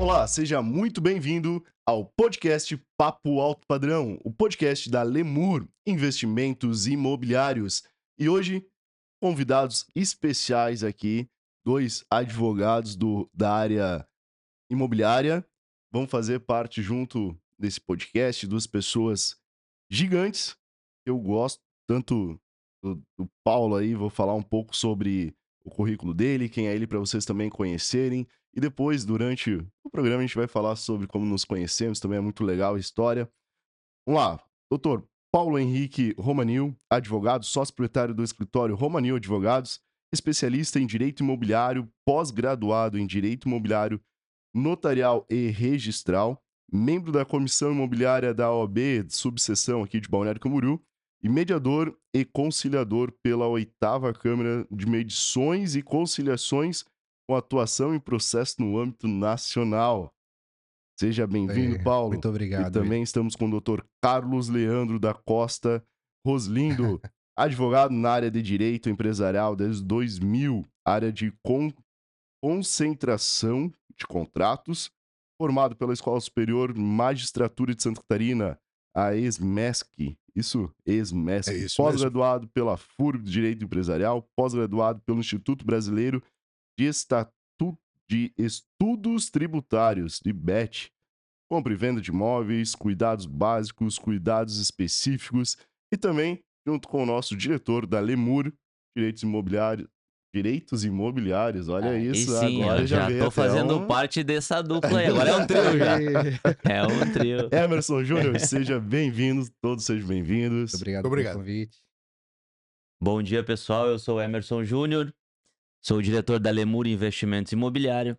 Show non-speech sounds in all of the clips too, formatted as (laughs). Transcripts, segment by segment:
Olá, seja muito bem-vindo ao podcast Papo Alto Padrão, o podcast da Lemur Investimentos Imobiliários. E hoje, convidados especiais aqui, dois advogados do, da área imobiliária, vão fazer parte junto desse podcast, duas pessoas gigantes. Eu gosto tanto do, do Paulo aí, vou falar um pouco sobre o currículo dele, quem é ele para vocês também conhecerem. E depois, durante o programa, a gente vai falar sobre como nos conhecemos, também é muito legal a história. Vamos lá, doutor Paulo Henrique Romanil, advogado, sócio proprietário do escritório Romanil Advogados, especialista em direito imobiliário, pós-graduado em direito imobiliário notarial e registral, membro da comissão imobiliária da OAB, subseção aqui de Balneário Camboriú, e mediador e conciliador pela oitava Câmara de Medições e Conciliações com atuação em processo no âmbito nacional. Seja bem-vindo, Paulo. Muito obrigado. E também estamos com o Dr. Carlos Leandro da Costa Roslindo, (laughs) advogado na área de direito empresarial desde 2000, área de con concentração de contratos, formado pela Escola Superior Magistratura de Santa Catarina, a ESMESC. Isso, ESMESC. É pós-graduado pela FURB de Direito Empresarial, pós-graduado pelo Instituto Brasileiro de, Estatu... de Estudos Tributários, de BET. Compra e venda de imóveis, cuidados básicos, cuidados específicos e também junto com o nosso diretor da Lemur, Direitos Imobiliários, Direitos Imobiliários, olha Aí isso, sim, agora eu já, já tô fazendo um- parte dessa (laughs) dupla aí. Agora é um trio já. É um trio. (laughs) Emerson Júnior, seja bem-vindo, todos sejam bem-vindos. Obrigado, obrigado. pelo convite. Bom dia, pessoal. Eu sou o Emerson Júnior, sou o diretor da Lemur Investimentos Imobiliário.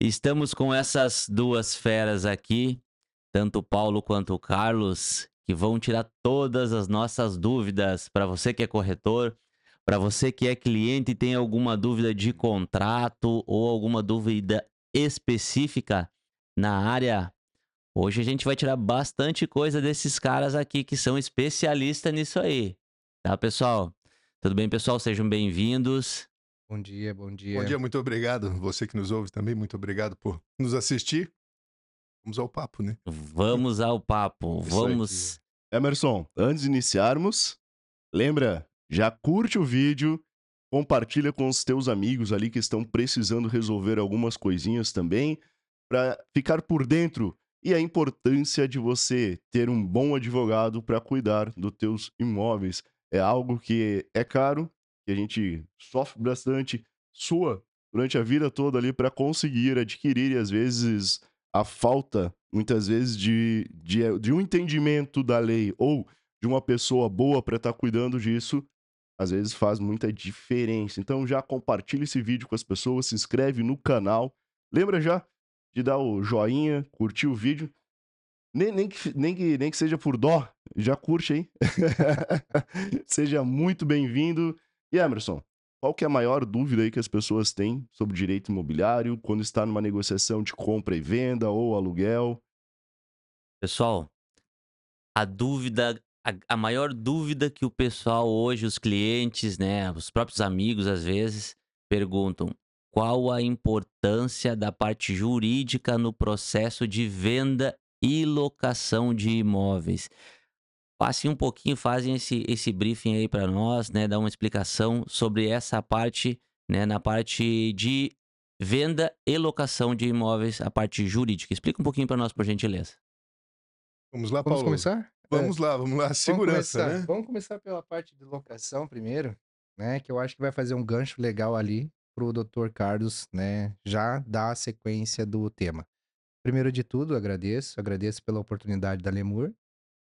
Estamos com essas duas feras aqui, tanto o Paulo quanto o Carlos, que vão tirar todas as nossas dúvidas para você que é corretor, para você que é cliente e tem alguma dúvida de contrato ou alguma dúvida específica na área. Hoje a gente vai tirar bastante coisa desses caras aqui que são especialistas nisso aí. Tá, pessoal? Tudo bem, pessoal? Sejam bem-vindos. Bom dia, bom dia. Bom dia, muito obrigado. Você que nos ouve também, muito obrigado por nos assistir. Vamos ao papo, né? Vamos ao papo. Isso aí. Vamos. Emerson, antes de iniciarmos, lembra, já curte o vídeo, compartilha com os teus amigos ali que estão precisando resolver algumas coisinhas também, para ficar por dentro e a importância de você ter um bom advogado para cuidar dos teus imóveis. É algo que é caro, que a gente sofre bastante, sua durante a vida toda ali para conseguir adquirir e às vezes a falta, muitas vezes, de, de, de um entendimento da lei ou de uma pessoa boa para estar cuidando disso, às vezes faz muita diferença. Então já compartilha esse vídeo com as pessoas, se inscreve no canal. Lembra já de dar o joinha, curtir o vídeo. Nem, nem, que, nem, que, nem que seja por dó, já curte aí. (laughs) seja muito bem-vindo. E Emerson, qual que é a maior dúvida aí que as pessoas têm sobre direito imobiliário quando está numa negociação de compra e venda ou aluguel? Pessoal, a dúvida, a, a maior dúvida que o pessoal hoje, os clientes, né, os próprios amigos às vezes, perguntam: qual a importância da parte jurídica no processo de venda e locação de imóveis? Passem um pouquinho, fazem esse, esse briefing aí para nós, né, dar uma explicação sobre essa parte, né, na parte de venda e locação de imóveis, a parte jurídica. Explica um pouquinho para nós, por gentileza. Vamos lá, Vamos Paulo. começar? Vamos lá, vamos lá. Vamos Segurança, começar. né? Vamos começar pela parte de locação primeiro, né? Que eu acho que vai fazer um gancho legal ali pro Dr. Carlos, né? Já dar a sequência do tema. Primeiro de tudo, agradeço, agradeço pela oportunidade da Lemur,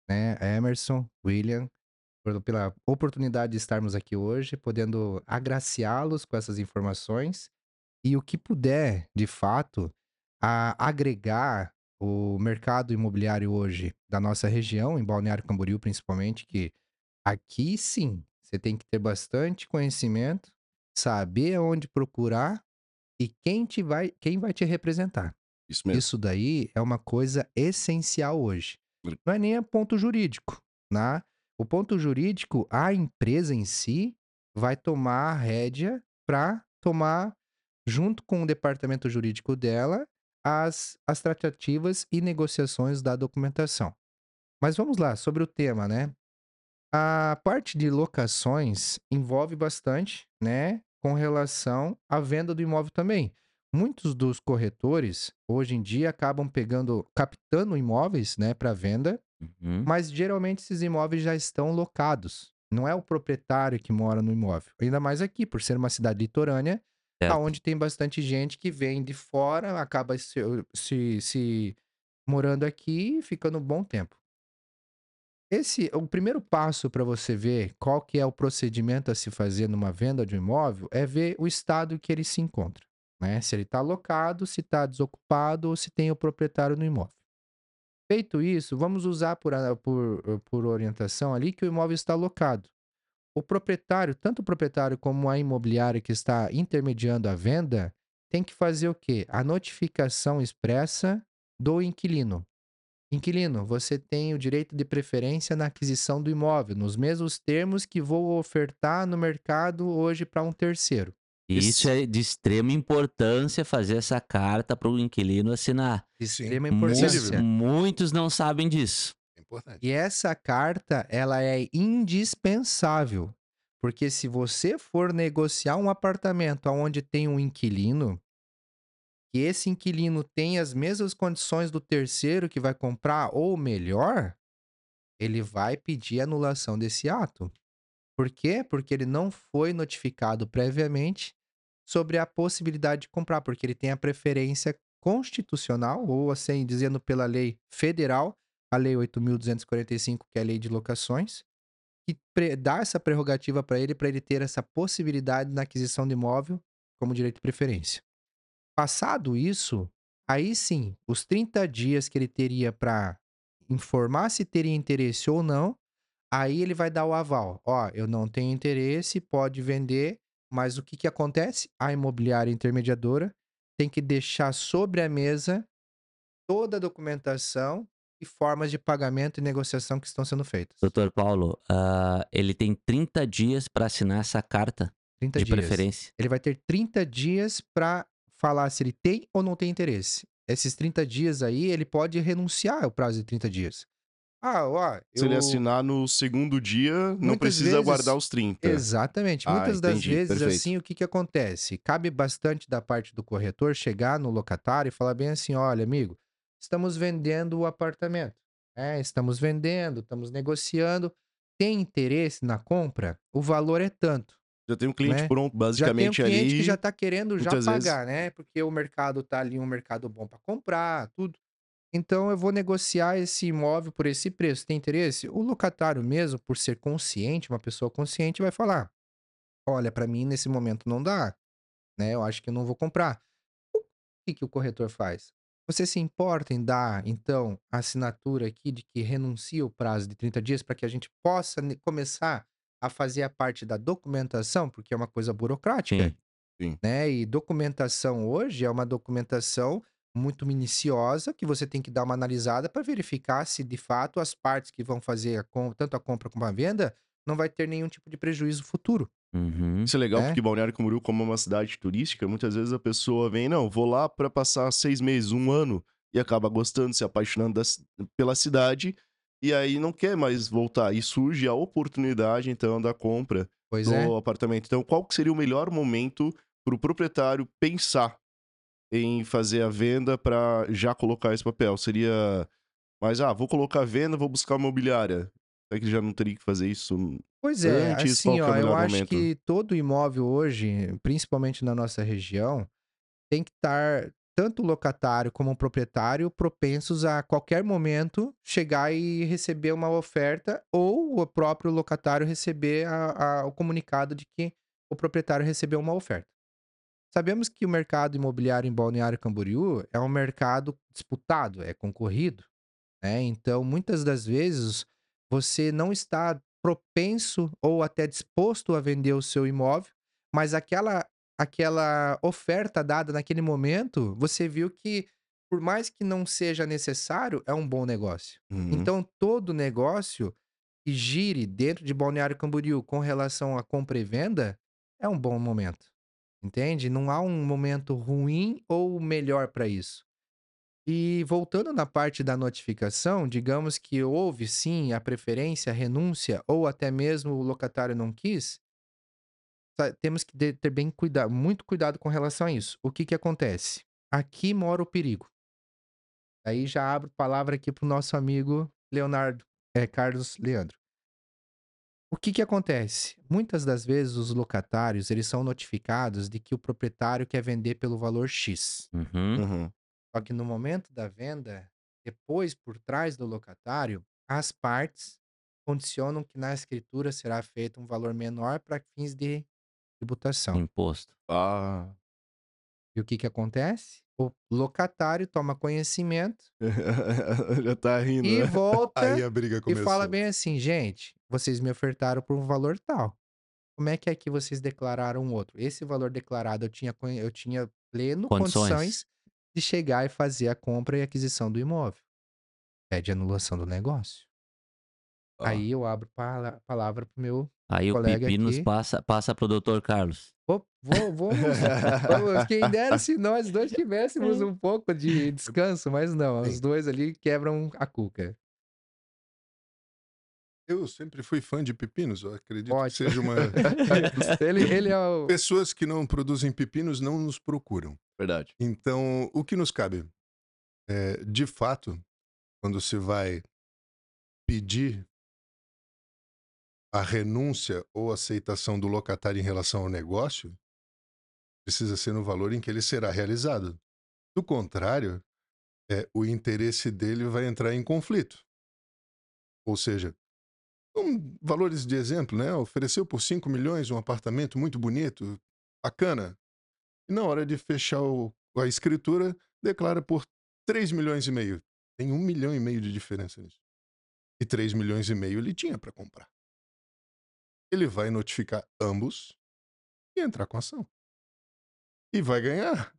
né? Emerson, William, pela oportunidade de estarmos aqui hoje, podendo agraciá-los com essas informações e o que puder, de fato, a agregar o mercado imobiliário hoje da nossa região, em Balneário Camboriú principalmente, que aqui sim, você tem que ter bastante conhecimento, saber aonde procurar e quem, te vai, quem vai te representar. Isso mesmo. Isso daí é uma coisa essencial hoje. Não é nem a ponto jurídico, né? O ponto jurídico, a empresa em si vai tomar a rédea para tomar, junto com o departamento jurídico dela, as, as tratativas e negociações da documentação. Mas vamos lá, sobre o tema, né? A parte de locações envolve bastante, né, com relação à venda do imóvel também. Muitos dos corretores hoje em dia acabam pegando, captando imóveis, né, para venda, Uhum. mas geralmente esses imóveis já estão locados. Não é o proprietário que mora no imóvel. Ainda mais aqui, por ser uma cidade litorânea, Certo. aonde tem bastante gente que vem de fora, acaba se, se, se morando aqui e ficando um bom tempo. Esse, o primeiro passo para você ver qual que é o procedimento a se fazer numa venda de um imóvel é ver o estado que ele se encontra, né? Se ele está alocado, se está desocupado ou se tem o proprietário no imóvel. Feito isso, vamos usar por, por, por orientação ali que o imóvel está alocado. O proprietário, tanto o proprietário como a imobiliária que está intermediando a venda, tem que fazer o quê? A notificação expressa do inquilino. Inquilino, você tem o direito de preferência na aquisição do imóvel, nos mesmos termos que vou ofertar no mercado hoje para um terceiro. Isso é de extrema importância fazer essa carta para o inquilino assinar. De extrema Muitos, importância. muitos não sabem disso. Importante. E essa carta, ela é indispensável. Porque se você for negociar um apartamento onde tem um inquilino, que esse inquilino tem as mesmas condições do terceiro que vai comprar ou melhor, ele vai pedir anulação desse ato. Por quê? Porque ele não foi notificado previamente sobre a possibilidade de comprar, porque ele tem a preferência constitucional, ou assim dizendo pela lei federal, a lei 8.245, que é a lei de locações, que dá essa prerrogativa para ele, para ele ter essa possibilidade na aquisição de imóvel como direito de preferência. Passado isso, aí sim, os 30 dias que ele teria para informar se teria interesse ou não, aí ele vai dar o aval. Ó, eu não tenho interesse, pode vender, mas o que, que acontece? A imobiliária intermediadora tem que deixar sobre a mesa toda a documentação e formas de pagamento e negociação que estão sendo feitas. Doutor Paulo, ah, ele tem 30 dias para assinar essa carta 30 de dias. preferência. Ele vai ter 30 dias para falar se ele tem ou não tem interesse. Esses 30 dias aí, ele pode renunciar ao prazo de 30 dias. Ah, ó, Se ele eu- assinar no segundo dia, não Muitas precisa vezes- guardar os 30. Exatamente. Ah, Muitas das vezes, perfeito. assim, o que, que acontece? Cabe bastante da parte do corretor chegar no locatário e falar bem assim: olha, amigo, estamos vendendo o apartamento. né? estamos vendendo, estamos negociando. Tem interesse na compra? O valor é tanto. Já tem um cliente né? pronto, Já tem um basicamente cliente ali. que já está querendo já muitas vezes- pagar, né? Porque o mercado tá ali, um mercado bom para comprar, tudo. Então eu vou negociar esse imóvel por esse preço. Tem interesse? O locatário mesmo, por ser consciente, uma pessoa consciente, vai falar: "Olha, para mim nesse momento não dá, né? Eu acho que eu não vou comprar". O que que o corretor faz? Você se importa em dar, então, a assinatura aqui de que renuncia o prazo de 30 dias para que a gente possa começar a fazer a parte da documentação, porque é uma coisa burocrática Sim. né? E documentação hoje é uma documentação muito minuciosa que você tem que dar uma analisada para verificar se de fato as partes que vão fazer a tanto a compra como a venda não vai ter nenhum tipo de prejuízo futuro. Uhum. Isso é legal É. porque Balneário Camboriú, como é uma cidade turística, muitas vezes a pessoa vem, não, vou lá pra passar seis meses, um ano, e acaba gostando, se apaixonando da pela cidade, e aí não quer mais voltar. E surge a oportunidade, então, da compra Pois do é. apartamento. Então, qual que seria o melhor momento para o proprietário pensar em fazer a venda para já colocar esse papel? Seria, mas ah, vou colocar a venda, vou buscar uma imobiliária. Será que ele já não teria que fazer isso? Pois é, Antes, assim, é ó, eu acho momento? que todo imóvel hoje, principalmente na nossa região, tem que estar tanto o locatário como o proprietário propensos a qualquer momento chegar e receber uma oferta ou o próprio locatário receber a- a- o comunicado de que o proprietário recebeu uma oferta. Sabemos que o mercado imobiliário em Balneário Camboriú é um mercado disputado, é concorrido, né? Então, muitas das vezes você não está propenso ou até disposto a vender o seu imóvel, mas aquela aquela oferta dada naquele momento, você viu que por mais que não seja necessário, é um bom negócio. Uhum. Então, todo negócio que gire dentro de Balneário Camboriú com relação à compra e venda, é um bom momento. Entende? Não há um momento ruim ou melhor para isso. E voltando na parte da notificação, digamos que houve sim a preferência, a renúncia, ou até mesmo o locatário não quis, tá- temos que ter bem cuidado, muito cuidado com relação a isso. O que que acontece? Aqui mora o perigo. Aí já abro palavra aqui pro nosso amigo Leonardo, é, Carlos Leandro. O que que acontece? Muitas das vezes os locatários, eles são notificados de que o proprietário quer vender pelo valor X. Uhum. Uhum. Só que no momento da venda, depois por trás do locatário, as partes condicionam que na escritura será feito um valor menor para fins de tributação. Imposto. Ah. E o que que acontece? O locatário toma conhecimento (laughs) Já tá rindo, e né? (laughs) volta Aí a briga e começou. fala bem assim, gente, vocês me ofertaram por um valor tal. Como é que é que vocês declararam outro? Esse valor declarado eu tinha, eu tinha pleno Condições. condições de chegar e fazer a compra e aquisição do imóvel. Pede anulação do negócio. Ah. Aí eu abro a palavra pro meu. Aí o Colega Pipi nos aqui. passa, passa pro doutor Carlos. Vou, vou, (laughs) vamos, quem dera se nós dois tivéssemos um pouco de descanso, mas não, os dois ali quebram a cuca. Eu sempre fui fã de pepinos, eu acredito Ótimo. que seja uma. (laughs) ele, ele é o. Pessoas que não produzem pepinos não nos procuram. Verdade. Então, o que nos cabe? É, de fato, quando se vai pedir a renúncia ou aceitação do locatário em relação ao negócio, precisa ser no valor em que ele será realizado. Do contrário, é, o interesse dele vai entrar em conflito. Ou seja, um, valores de exemplo, né? Ofereceu por 5 milhões um apartamento muito bonito, bacana. E na hora de fechar o- a escritura, declara por 3 milhões e meio. Tem um milhão e meio de diferença nisso. E 3 milhões e meio ele tinha para comprar. Ele vai notificar ambos e entrar com ação. E vai ganhar.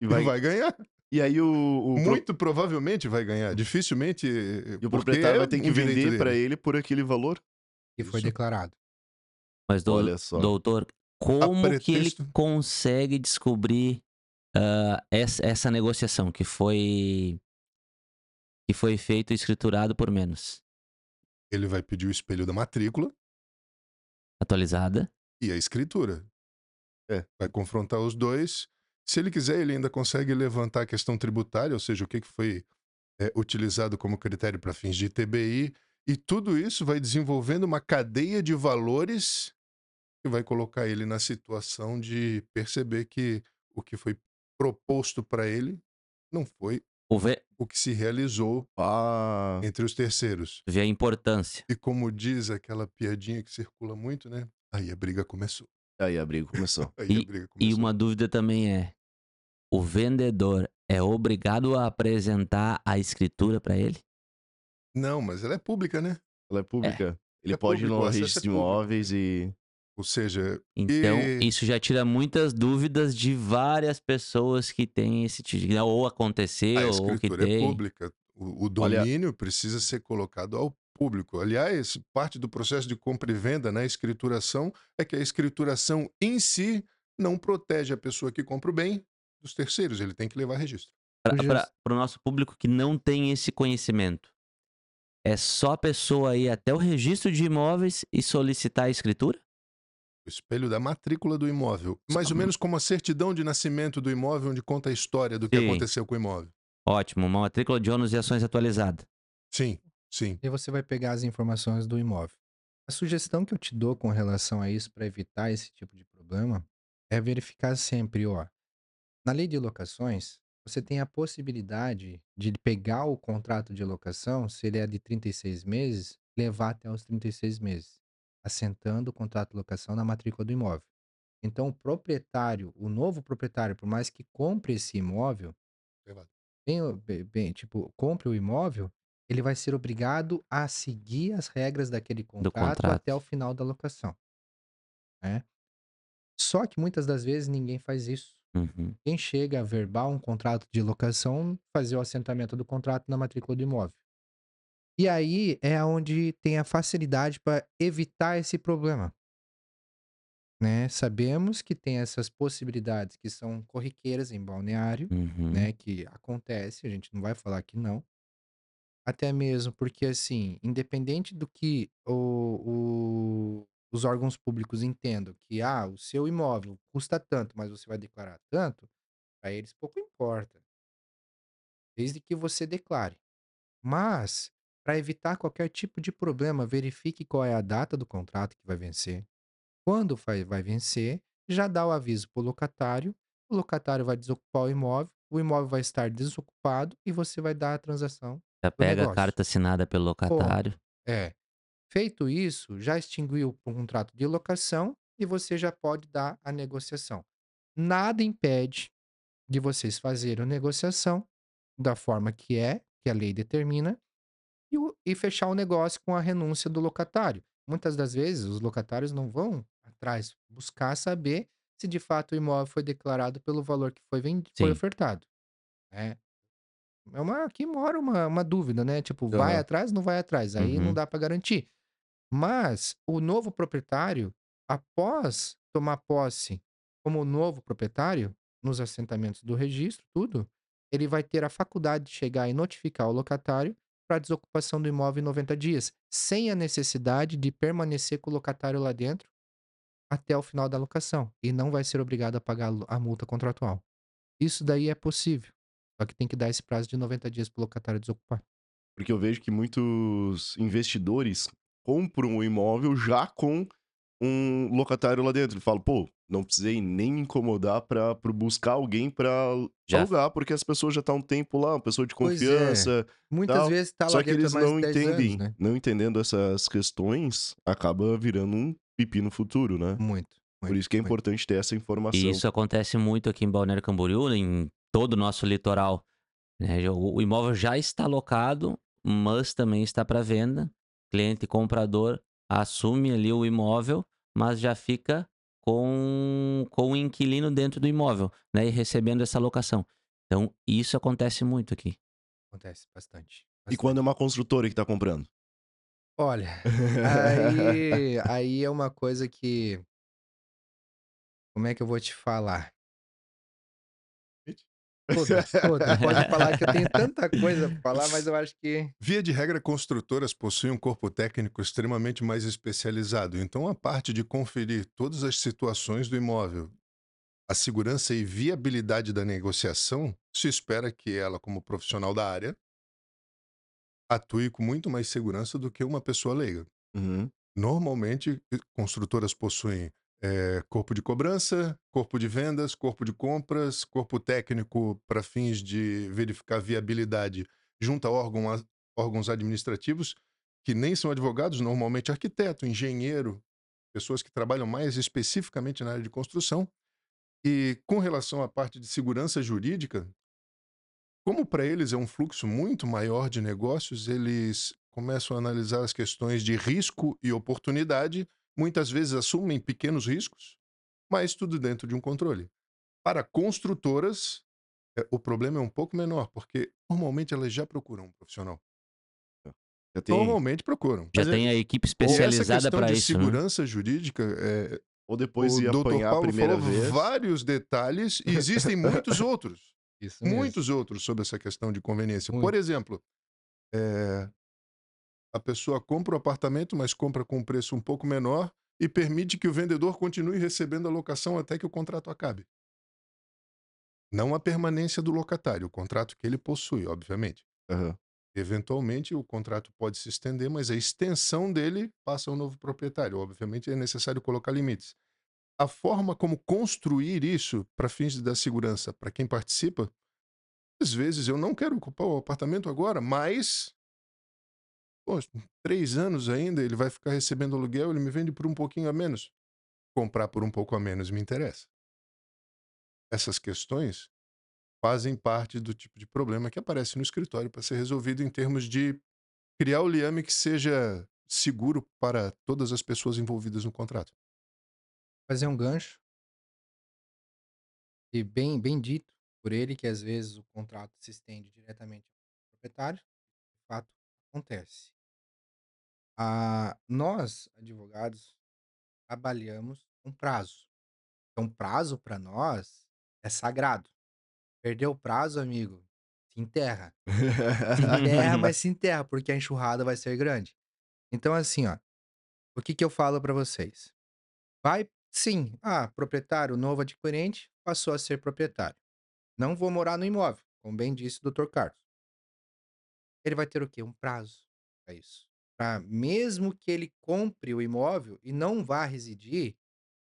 E, E vai... vai, ganhar. e aí o, o, pro- Muito provavelmente vai ganhar. Dificilmente. e o proprietário é vai ter que um direito vender pra ele por aquele valor? que foi Isso. declarado. Mas, do- Olha só. doutor, como que ele consegue descobrir ah, essa, essa negociação que foi que foi feito e escriturado por menos? Ele vai pedir o espelho da matrícula Atualizada? e a escritura. É. Vai confrontar os dois. Se ele quiser, ele ainda consegue levantar a questão tributária, ou seja, o que que foi é, utilizado como critério para fins de TBI. E tudo isso vai desenvolvendo uma cadeia de valores que vai colocar ele na situação de perceber que o que foi proposto para ele não foi O o que se realizou Ah. entre os terceiros. vê a importância. E como diz aquela piadinha que circula muito, né? Aí a briga começou. Aí a briga começou. (laughs) E- a briga E começou. uma dúvida também é: o vendedor é obrigado a apresentar a escritura para ele? Não, mas ela é pública, né? Ela é pública. Ele É pode ir no acesso registro é de imóveis e. Ou seja, Então, E- isso já tira muitas dúvidas de várias pessoas que têm esse tipo de. Ou aconteceu, a ou que escritura é tem. pública. O, o Olha- domínio precisa ser colocado ao público. Aliás, parte do processo de compra e venda na escrituração é que a escrituração em si não protege a pessoa que compra o bem dos terceiros. Ele tem que levar registro. Para o nosso público que não tem esse conhecimento, é só a pessoa ir até o registro de imóveis e solicitar a escritura? O espelho da matrícula do imóvel. Mais ou menos como a certidão de nascimento do imóvel, onde conta a história do que Sim. aconteceu com o imóvel. Ótimo, uma matrícula de ônus e ações atualizada. Sim, sim. E você vai pegar as informações do imóvel. A sugestão que eu te dou com relação a isso para evitar esse tipo de problema é verificar sempre, ó. Na lei de locações, você tem a possibilidade de pegar o contrato de locação, se ele é de 36 meses, levar até os 36 meses, assentando o contrato de locação na matrícula do imóvel. Então, o proprietário, o novo proprietário, por mais que compre esse imóvel, bem, bem, tipo, compre o imóvel, ele vai ser obrigado a seguir as regras daquele contrato, contrato. até o final da locação. né? Só que muitas das vezes ninguém faz isso. Uhum. Quem chega a verbal um contrato de locação, fazer o assentamento do contrato na matrícula do imóvel. E aí é onde tem a facilidade para evitar esse problema. Né? Sabemos que tem essas possibilidades que são corriqueiras em balneário, Uhum. né? Que acontece, a gente não vai falar que não. Até mesmo porque, assim, independente do que o, o- os órgãos públicos entendam que, ah, o seu imóvel custa tanto, mas você vai declarar tanto, para eles pouco importa, desde que você declare. Mas, para evitar qualquer tipo de problema, verifique qual é a data do contrato que vai vencer. Quando vai, vencer, já dá o aviso para o locatário, o locatário vai desocupar o imóvel, o imóvel vai estar desocupado e você vai dar a transação Já pega a negócio. carta assinada pelo locatário. É. Feito isso, já extinguiu o contrato de locação e você já pode dar a negociação. Nada impede de vocês fazerem a negociação da forma que é, que a lei determina, e, fechar o negócio com a renúncia do locatário. Muitas das vezes, os locatários não vão atrás buscar saber se de fato o imóvel foi declarado pelo valor que foi, vendi- foi ofertado. né? É uma, aqui mora uma, uma dúvida, né? Tipo, vai atrás, não vai atrás. Aí não Uhum. dá para garantir. Mas o novo proprietário, após tomar posse como novo proprietário, nos assentamentos do registro, tudo, ele vai ter a faculdade de chegar e notificar o locatário para desocupação do imóvel em 90 dias, sem a necessidade de permanecer com o locatário lá dentro até o final da locação. E não vai ser obrigado a pagar a multa contratual. Isso daí é possível. Só que tem que dar esse prazo de 90 dias para o locatário desocupar. Porque eu vejo que muitos investidores compram o imóvel já com um locatário lá dentro. Ele fala, pô, não precisei nem incomodar pra buscar alguém pra Já- alugar, porque as pessoas já estão há um tempo lá, uma pessoa de é. confiança. Muitas Tal. vezes tá Só lá que dentro eles não de 10 entendem, anos, né? não entendendo essas questões, acaba virando um pipi no futuro, né? Muito. Por muito, isso que é muito. importante ter essa informação. E isso acontece muito aqui em Balneário Camboriú, em todo o nosso litoral. né? O imóvel já está alocado, mas também está para venda. Cliente e comprador assume ali o imóvel, mas já fica com, com o inquilino dentro do imóvel, né? E recebendo essa locação. Então, isso acontece muito aqui. Acontece bastante. E bastante. quando é uma construtora que tá comprando? Olha, (laughs) aí, aí é uma coisa que. Como é que eu vou te falar? Todas, (laughs) todas. (laughs) Pode falar que eu tenho tanta coisa pra falar, mas eu acho que. Via de regra, construtoras possuem um corpo técnico extremamente mais especializado. Então, a parte de conferir todas as situações do imóvel, a segurança e viabilidade da negociação, se espera que ela, como profissional da área, atue com muito mais segurança do que uma pessoa leiga. Uhum. Normalmente, construtoras possuem eh, corpo de cobrança, corpo de vendas, corpo de compras, corpo técnico para fins de verificar viabilidade junto a órgão a- órgãos administrativos, que nem são advogados, normalmente arquiteto, engenheiro, pessoas que trabalham mais especificamente na área de construção. E com relação à parte de segurança jurídica, como para eles é um fluxo muito maior de negócios, eles começam a analisar as questões de risco e oportunidade, muitas vezes assumem pequenos riscos, mas tudo dentro de um controle. Para construtoras, é, o problema é um pouco menor, porque normalmente elas já procuram um profissional. Já tem... Normalmente procuram. Já Mas é- tem a equipe essa especializada questão para de isso. né? segurança jurídica, é, Ou depois o de Dr. apanhar a Paulo primeira falou vez. vários detalhes e existem muitos (laughs) outros. Isso mesmo. muitos outros sobre essa questão de conveniência. Por Muito. exemplo, é, a pessoa compra o apartamento, mas compra com um preço um pouco menor e permite que o vendedor continue recebendo a locação até que o contrato acabe. Não a permanência do locatário, o contrato que ele possui, obviamente. Aham. Eventualmente, o contrato pode se estender, mas a extensão dele passa ao novo proprietário. Obviamente, é necessário colocar limites. A forma como construir isso para fins da segurança para quem participa, às vezes eu não quero ocupar o apartamento agora, mas. Pô, três anos ainda, ele vai ficar recebendo aluguel, ele me vende por um pouquinho a menos. Comprar por um pouco a menos me interessa. Essas questões fazem parte do tipo de problema que aparece no escritório para ser resolvido em termos de criar o liame que seja seguro para todas as pessoas envolvidas no contrato. Fazer um gancho. E bem, bem dito por ele, que às vezes o contrato se estende diretamente ao proprietário. De fato, Acontece. Ah, nós, advogados, trabalhamos com prazo. Então, prazo para nós é sagrado. Perdeu o prazo, amigo, se enterra. Se (laughs) enterra, mas se enterra, porque a enxurrada vai ser grande. Então, assim, ó, o que que eu falo para vocês? Vai, sim, ah, proprietário novo adquirente passou a ser proprietário. Não vou morar no imóvel, como bem disse o Dr. Carlos. Ele vai ter o quê? Um prazo para isso. Pra, mesmo que ele compre o imóvel e não vá residir,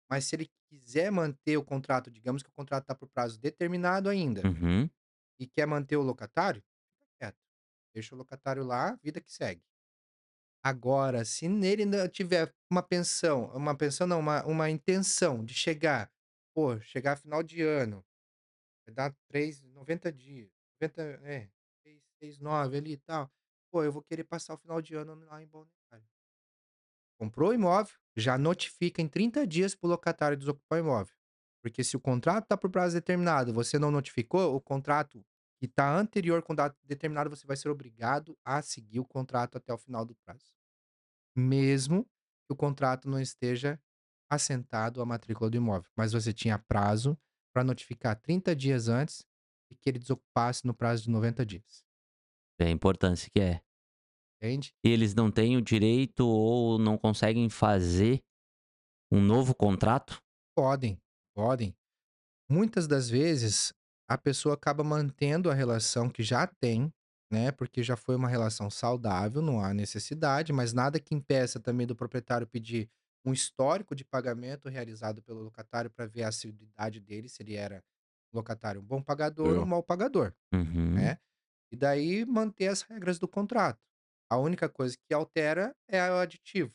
mas se ele quiser manter o contrato, digamos que o contrato está por prazo determinado ainda, Uhum. e quer manter o locatário, fica quieto. Deixa o locatário lá, vida que segue. Agora, se nele ainda tiver uma pensão, uma pensão não, uma, uma intenção de chegar, pô, chegar final de ano, vai dar 3, 90 dias, 90, é, 6, 6, 9 ali e tal. Pô, eu vou querer passar o final de ano lá em Balneário. Comprou o imóvel, já notifica em 30 dias pro locatário desocupar o imóvel. Porque se o contrato está por prazo determinado, você não notificou, o contrato que está anterior com data determinada, você vai ser obrigado a seguir o contrato até o final do prazo. Mesmo que o contrato não esteja assentado à matrícula do imóvel. Mas você tinha prazo para notificar 30 dias antes e que ele desocupasse no prazo de 90 dias. É a importância que é. Entende? E eles não têm o direito ou não conseguem fazer um novo contrato? Podem, podem. Muitas das vezes a pessoa acaba mantendo a relação que já tem, né? Porque já foi uma relação saudável, não há necessidade, mas nada que impeça também do proprietário pedir um histórico de pagamento realizado pelo locatário para ver a assiduidade dele, se ele era locatário um bom pagador ou Eu. um mau pagador, Uhum. né? E daí manter as regras do contrato. A única coisa que altera é o aditivo.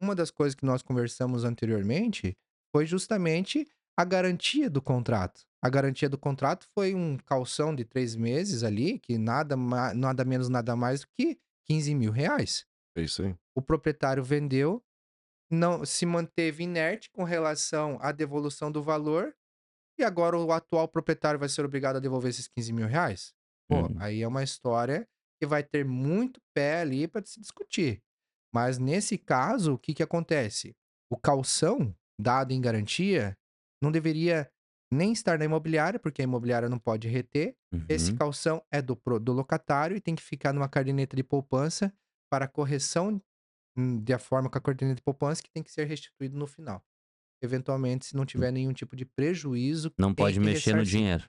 Uma das coisas que nós conversamos anteriormente foi justamente a garantia do contrato. A garantia do contrato foi um calção de três meses ali, que nada, nada menos, nada mais do que 15 mil reais. É isso aí. O proprietário vendeu, não se manteve inerte com relação à devolução do valor, e agora o atual proprietário vai ser obrigado a devolver esses 15 mil reais? Pô, Uhum. aí é uma história que vai ter muito pé ali para se discutir. Mas nesse caso, o que, que acontece? O calção dado em garantia não deveria nem estar na imobiliária, porque a imobiliária não pode reter. Esse Uhum. calção é do, do locatário e tem que ficar numa caderneta de poupança para correção hum, de a forma com a caderneta de poupança que tem que ser restituído no final. Eventualmente, se não tiver nenhum tipo de prejuízo, Não pode mexer no dinheiro.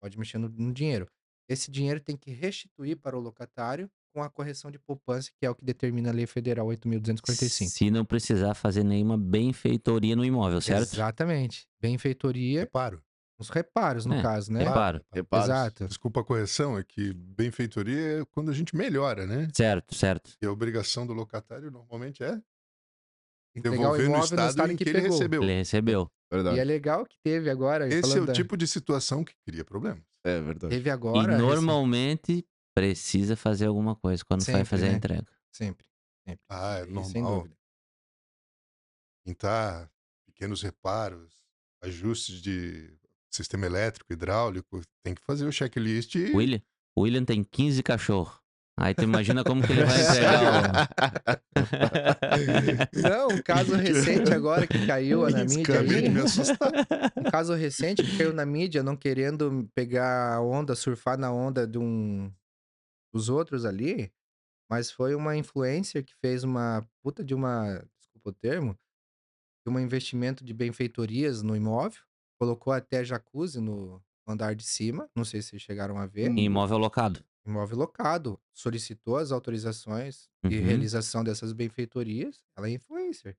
Pode mexer no, no dinheiro. Esse dinheiro tem que restituir para o locatário com a correção de poupança, que é o que determina a Lei Federal 8.245. Se não precisar fazer nenhuma benfeitoria no imóvel, certo? Exatamente. Benfeitoria, Reparo. os reparos, no É, caso, né? Reparo. Reparos. Exato. Desculpa a correção, é que benfeitoria é quando a gente melhora, né? Certo, certo. E a obrigação do locatário normalmente é devolver no imóvel estado, no estado em que, que, ele pegou. recebeu. Ele recebeu. Verdade. E é legal que teve agora. Esse é o da- tipo de situação que cria problemas. É verdade. Teve E agora. esse- normalmente precisa fazer alguma coisa quando vai Sempre, fazer a né? entrega. Sempre. sempre. Ah, é Sem normal. dúvida. Pintar pequenos reparos, ajustes de sistema elétrico, hidráulico, tem que fazer o checklist. e- William, William tem 15 cachorros. Aí tu imagina como que ele vai (laughs) entregar (laughs) Não, um caso recente agora que caiu na Isso, mídia aí. me assustar. Um caso recente que caiu na mídia, não querendo pegar a onda, surfar na onda de um dos outros ali, mas foi uma influencer que fez uma puta de uma, desculpa o termo, de um investimento de benfeitorias no imóvel, colocou até jacuzzi no andar de cima, não sei se vocês chegaram a ver, em imóvel locado. Imóvel locado, solicitou as autorizações de Uhum. realização dessas benfeitorias, ela é influencer.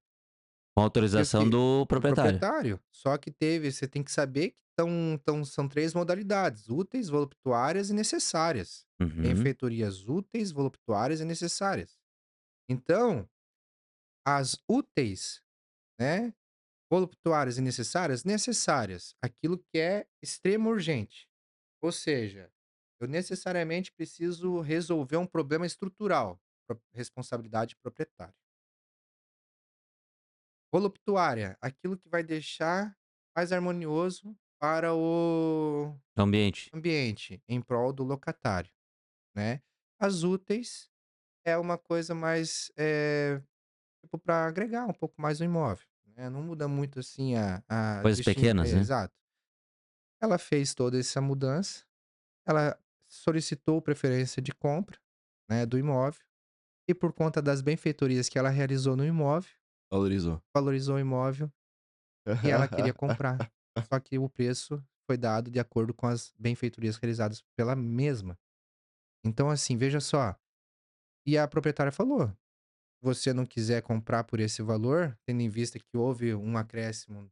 Com autorização que- do proprietário. proprietário. Só que teve, você tem que saber que tão, tão, são três modalidades: úteis, voluptuárias e necessárias. Uhum. Benfeitorias úteis, voluptuárias e necessárias. Então, as úteis, né? Voluptuárias e necessárias, necessárias, aquilo que é extremo urgente. Ou seja, eu necessariamente preciso resolver um problema estrutural, pro- responsabilidade proprietária. Voluptuária, aquilo que vai deixar mais harmonioso para o Ambiente. ambiente, em prol do locatário, né? As úteis é uma coisa mais, eh, tipo, para agregar um pouco mais o imóvel, né, não muda muito, assim, a a Coisas distin pequenas, né? exato. Ela fez toda essa mudança, ela solicitou preferência de compra, né, do imóvel, e por conta das benfeitorias que ela realizou no imóvel, Valorizou. valorizou o imóvel e ela queria comprar. Só que o preço foi dado de acordo com as benfeitorias realizadas pela mesma. Então, assim, veja só. E a proprietária falou: "Se você não quiser comprar por esse valor, tendo em vista que houve um acréscimo no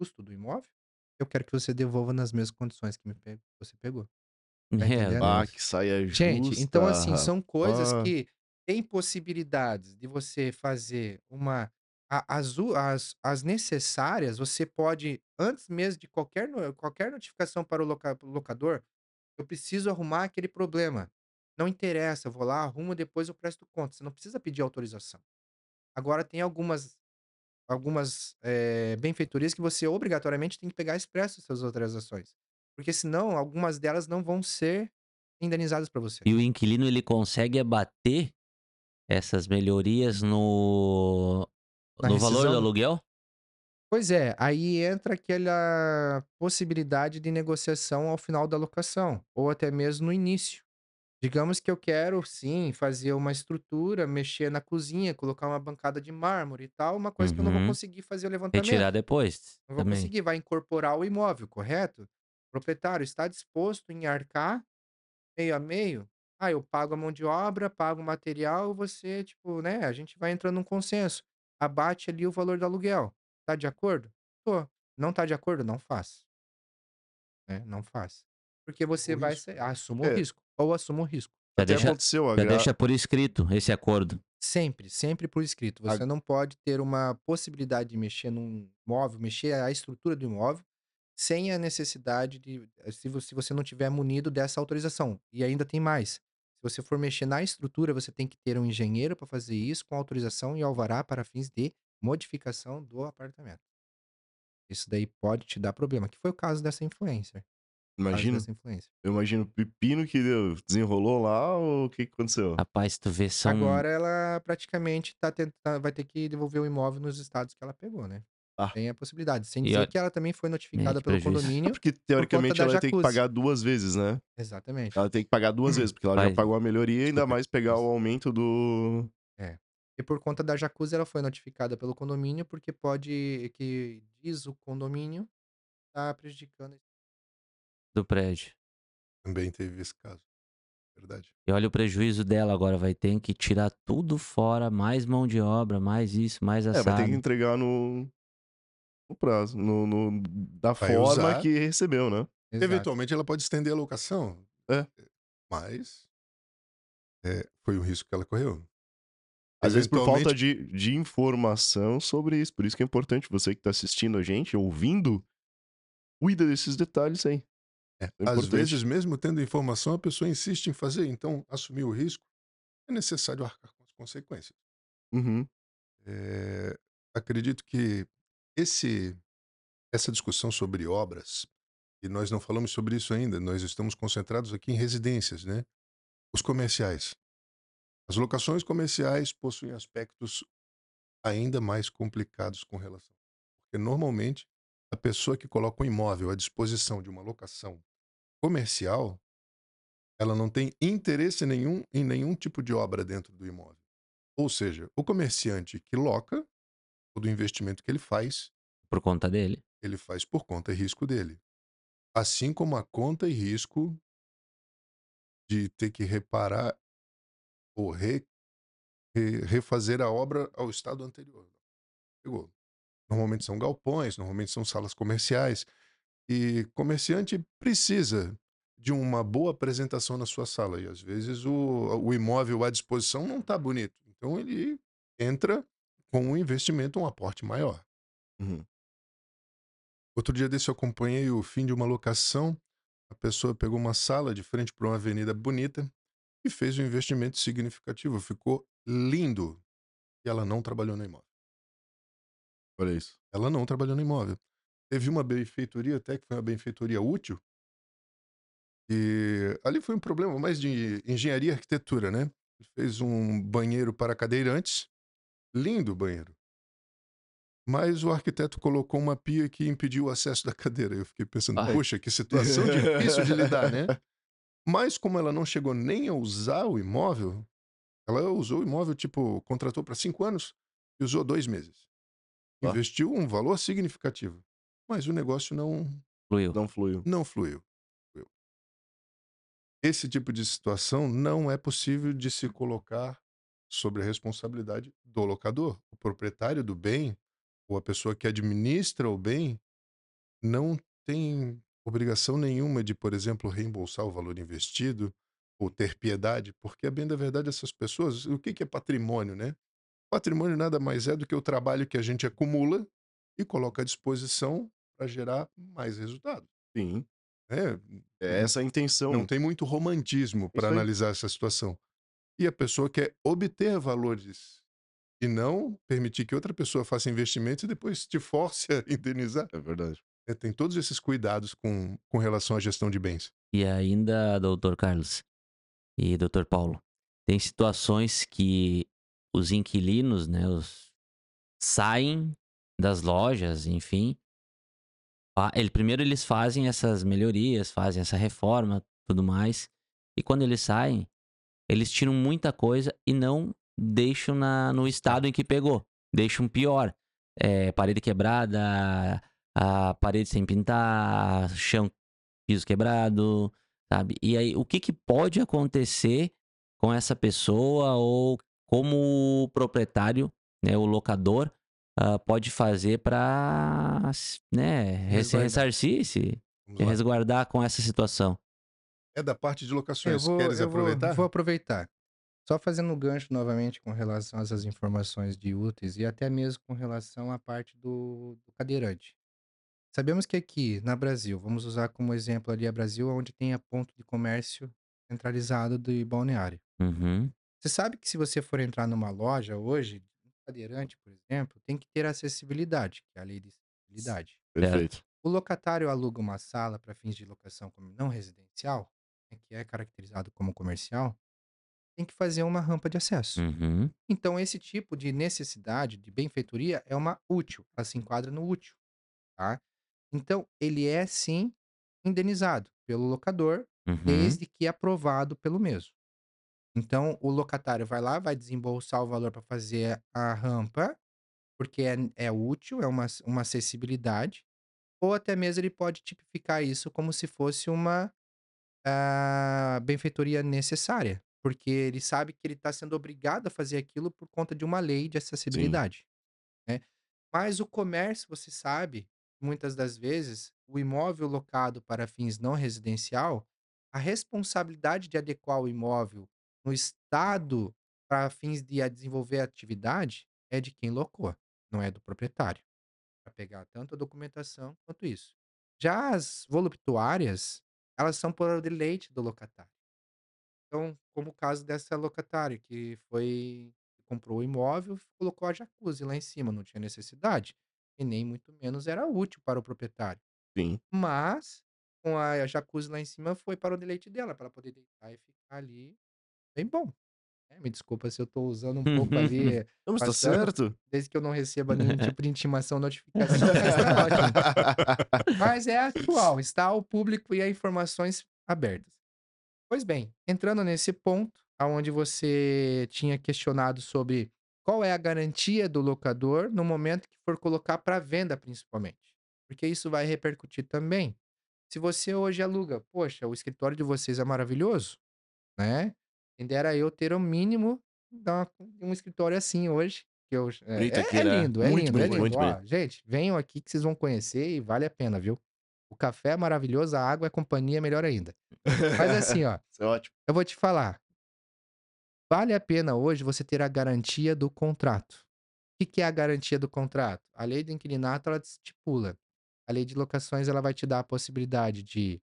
custo do imóvel, eu quero que você devolva nas mesmas condições que você pegou". Tá É? Ah, Deus. que saia justa. Gente, então assim, são coisas rapaz. que têm possibilidades de você fazer uma as as as necessárias, você pode antes mesmo de qualquer qualquer notificação para o loca locador, eu preciso arrumar aquele problema. Não interessa, vou lá, arrumo, depois eu presto conta, você não precisa pedir autorização. Agora tem algumas algumas, eh, benfeitorias que você obrigatoriamente tem que pegar expresso suas autorizações, porque senão algumas delas não vão ser indenizadas para você. E o inquilino ele consegue abater essas melhorias no Na no valor do aluguel? Pois é, aí entra aquela possibilidade de negociação ao final da locação, ou até mesmo no início. Digamos que eu quero sim fazer uma estrutura, mexer na cozinha, colocar uma bancada de mármore e tal, uma coisa que eu não vou Uhum. conseguir fazer o levantamento. Retirar depois Não vou também. conseguir, vai incorporar o imóvel, correto? O proprietário está disposto em arcar meio a meio? Ah, eu pago a mão de obra, pago o material, você, tipo, né, a gente vai entrando num consenso. Abate ali o valor do aluguel. Tá de acordo? Tô. Não tá de acordo? Não faz. Né, não faz. Porque você O vai risco. ser assuma o É. risco, ou assuma o risco. Já Até deixa, aconteceu a já gra... deixa por escrito esse acordo. Sempre, sempre por escrito. A- Você não pode ter uma possibilidade de mexer num imóvel, mexer a estrutura do imóvel, sem a necessidade de. Se você, se você não tiver munido dessa autorização. E ainda tem mais. Se você for mexer na estrutura, você tem que ter um engenheiro para fazer isso com autorização e alvará para fins de modificação do apartamento. Isso daí pode te dar problema, que foi o caso dessa influencer. Imagina, eu imagino o pepino que deu, desenrolou lá ou o que, que aconteceu? Rapaz, tu vê, são. Agora ela praticamente tá tentando, vai ter que devolver o imóvel nos estados que ela pegou, né? Ah. Tem a possibilidade. Sem dizer que ela também foi notificada pelo prejuízo. (laughs) É condomínio. porque teoricamente da ela vai ter que jacuzzi. pagar duas vezes, né? Exatamente. Ela tem que pagar duas vezes, porque ela já Vai. pagou a melhoria e ainda mais pegar o aumento do. E por conta da jacuzzi, ela foi notificada pelo condomínio, porque pode, que diz o condomínio, tá prejudicando. do prédio. Também teve esse caso. Verdade. E olha o prejuízo dela agora, vai ter que tirar tudo fora, mais mão de obra, mais isso, mais É, assado. vai ter que entregar no. No prazo, no, no- da Vai forma usar. que recebeu, né? Exato. Eventualmente ela pode estender a locação. É. Mas é, foi um risco que ela correu. Às vezes por falta de, de informação sobre isso. Por isso que é importante você que tá assistindo a gente, ouvindo, cuida desses detalhes aí. É, É Às vezes, mesmo tendo informação, a pessoa insiste em fazer. Então, assumir o risco é necessário arcar com as consequências. Uhum. É, acredito que esse, essa discussão sobre obras, e nós não falamos sobre isso ainda, nós estamos concentrados aqui em residências, né? Os comerciais. As locações comerciais possuem aspectos ainda mais complicados com relação. Porque normalmente a pessoa que coloca um imóvel à disposição de uma locação comercial, ela não tem interesse nenhum em nenhum tipo de obra dentro do imóvel. Ou seja, o comerciante que loca, todo investimento que ele faz, Por conta dele. ele faz por conta e risco dele. Assim como a conta e risco de ter que reparar ou re- re- refazer a obra ao estado anterior. Pegou. Normalmente são galpões, normalmente são salas comerciais. E comerciante precisa de uma boa apresentação na sua sala. E às vezes o, o imóvel à disposição não está bonito. Então ele entra com um investimento, um aporte maior. Uhum. Outro dia desse eu acompanhei o fim de uma locação. A pessoa pegou uma sala de frente para uma avenida bonita e fez um investimento significativo. Ficou lindo. E ela não trabalhou no imóvel. Olha isso. Ela não trabalhou no imóvel. Teve uma benfeitoria, até que foi uma benfeitoria útil. E ali foi um problema mais de engenharia e arquitetura, né? fez um banheiro para cadeirantes, lindo banheiro. Mas o arquiteto colocou uma pia que impediu o acesso da (laughs) cadeira. Eu fiquei pensando, Ai. puxa, que situação difícil de lidar, né? (laughs) Mas como ela não chegou nem a usar o imóvel, ela usou o imóvel, tipo, contratou para cinco anos e usou dois meses. Ó. Investiu um valor significativo. Mas o negócio não, Fluiu. Não fluiu. não. Fluiu. Esse tipo de situação não é possível de se colocar sobre a responsabilidade do locador. O proprietário do bem, ou a pessoa que administra o bem, não tem obrigação nenhuma de, por exemplo, reembolsar o valor investido ou ter piedade, porque, a bem da verdade, essas pessoas, o que que é patrimônio, né? Patrimônio nada mais é do que o trabalho que a gente acumula e coloca à disposição para gerar mais resultado. Sim. né? É essa a intenção. Não tem muito romantismo para analisar essa situação. E a pessoa quer obter valores e não permitir que outra pessoa faça investimentos e depois te force a (laughs) indenizar. É verdade. É, tem todos esses cuidados com, com relação à gestão de bens. E ainda, doutor Carlos e doutor Paulo, tem situações que os inquilinos, né, os saem das lojas, enfim. Ele, primeiro eles fazem essas melhorias, fazem essa reforma, tudo mais. E quando eles saem, eles tiram muita coisa e não deixam na, no estado em que pegou. Deixam pior. É, parede quebrada, a parede sem pintar, chão, piso quebrado, sabe? E aí, o que, que pode acontecer com essa pessoa ou como o proprietário, né, o locador, ah, pode fazer para né, res- Resguardar. ressarcir, se Vamos lá. resguardar com essa situação? É da parte de locações. vou, Queres eu vou- aproveitar? vou aproveitar. Só fazendo um gancho novamente com relação a essas informações de úteis e até mesmo com relação à parte do, do cadeirante. Sabemos que aqui na Brasil, vamos usar como exemplo ali a Brasil, onde tem a ponto de comércio centralizado de balneário. Uhum. Você sabe que se você for entrar numa loja hoje, um cadeirante, por exemplo, tem que ter acessibilidade, que é a lei de acessibilidade. Perfeito. O locatário aluga uma sala para fins de locação como não residencial, que é caracterizado como comercial, tem que fazer uma rampa de acesso. Uhum. Então, esse tipo de necessidade de benfeitoria é uma útil, ela se enquadra no útil, tá? Então, ele é sim indenizado pelo locador, Uhum. desde que aprovado pelo mesmo. Então, o locatário vai lá, vai desembolsar o valor para fazer a rampa, porque é, é útil, é uma, uma acessibilidade, ou até mesmo ele pode tipificar isso como se fosse uma ah, benfeitoria necessária, porque ele sabe que ele está sendo obrigado a fazer aquilo por conta de uma lei de acessibilidade. né? Mas o comércio, você sabe, muitas das vezes, o imóvel locado para fins não residencial, a responsabilidade de adequar o imóvel no estado para fins de a desenvolver a atividade é de quem locou, não é do proprietário. Para pegar tanto a documentação quanto isso. Já as voluptuárias, elas são por deleite do locatário. Então, como o caso dessa locatária que foi comprou o imóvel, colocou a jacuzzi lá em cima, não tinha necessidade e nem muito menos era útil para o proprietário. Sim. Mas com a jacuzzi lá em cima foi para o deleite dela, para ela poder deitar e ficar ali bem bom. Né? Me desculpa se eu estou usando um pouco ali, Não, mas tá Passando. certo. desde que eu não receba nenhum (laughs) tipo de intimação, notificação, mas tá ótimo. Mas é atual, está ao público e a informações abertas. Pois bem, entrando nesse ponto, aonde você tinha questionado sobre qual é a garantia do locador no momento que for colocar para venda, principalmente. Porque isso vai repercutir também. Se você hoje aluga, poxa, o escritório de vocês é maravilhoso, né? Quem dera eu ter o mínimo da- um escritório assim hoje. Que eu, é, Bonito é- aqui, é né? lindo, é Muito lindo, é bonito, lindo. muito Ó, bonito. gente, venham aqui que vocês vão conhecer e vale a pena, viu? O café é maravilhoso, a água é companhia, melhor ainda. Mas (laughs) assim, ó, Isso é ótimo. eu vou te falar. Vale a pena hoje você ter a garantia do contrato. O que que é a garantia do contrato? A lei do inquilinato ela estipula. A lei de locações ela vai te dar a possibilidade de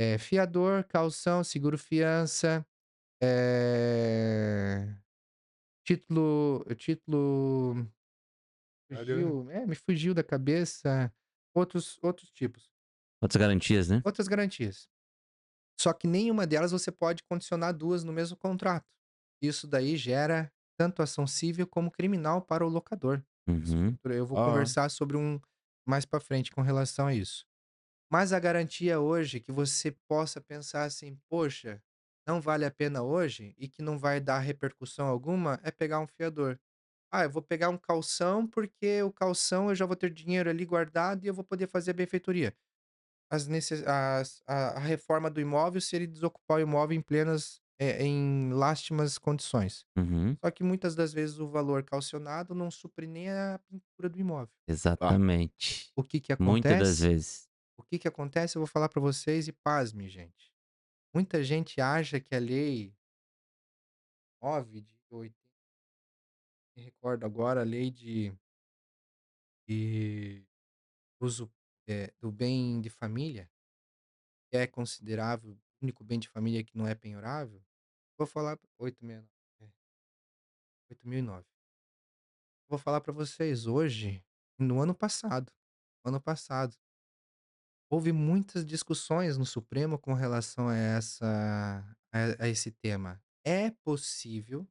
eh, fiador, calção, seguro fiança, eh, título, título fugiu, é, me fugiu da cabeça, outros outros tipos. Outras garantias, né? Outras garantias. Só que nenhuma delas você pode condicionar duas no mesmo contrato. isso daí gera tanto ação civil como criminal para o locador. Uhum. Eu vou Ah. conversar sobre um mais para frente com relação a isso. Mas a garantia hoje que você possa pensar assim, poxa, não vale a pena hoje e que não vai dar repercussão alguma é pegar um fiador. Ah, eu vou pegar um calção porque o calção eu já vou ter dinheiro ali guardado e eu vou poder fazer a benfeitoria. As necess... as- a, a reforma do imóvel se ele desocupar o imóvel em plenas, é, em lástimas condições. Uhum. Só que muitas das vezes o valor calcionado não supre nem a pintura do imóvel. Exatamente. O que que Muitas das acontece? vezes. O que que acontece? Eu vou falar para vocês e pasme, gente. Muita gente acha que a lei 9 de 80, me recordo agora, a lei de, de uso é, do bem de família, que é considerável o único bem de família que não é penhorável. Vou falar 8.009. É, 8.009. Vou falar para vocês hoje, no ano passado, ano passado, houve muitas discussões no Supremo com relação a essa a, a esse tema. É possível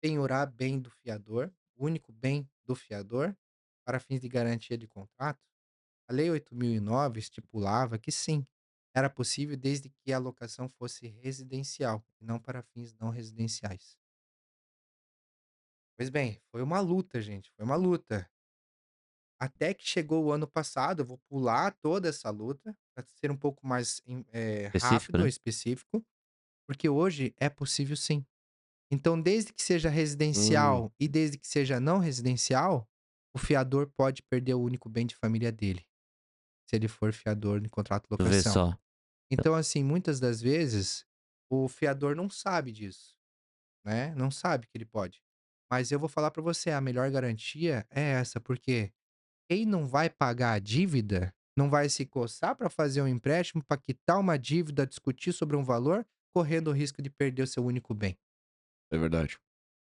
penhorar bem do fiador, o único bem do fiador, para fins de garantia de contrato? A Lei 8.009 estipulava que sim, era possível desde que a locação fosse residencial e não para fins não residenciais. Pois bem, foi uma luta, gente, foi uma luta. Até que chegou o ano passado, eu vou pular toda essa luta para ser um pouco mais em- eh, Específico, rápido, né? específico, porque hoje é possível sim. Então, desde que seja residencial e desde que seja não residencial, o fiador pode perder o único bem de família dele, se ele for fiador em contrato de Tu vê locação. só. Então, assim, muitas das vezes, o fiador não sabe disso, né? Não sabe que ele pode. Mas eu vou falar pra você, a melhor garantia é essa, porque quem não vai pagar a dívida não vai se coçar para fazer um empréstimo, para quitar uma dívida, discutir sobre um valor, correndo o risco de perder o seu único bem. É verdade.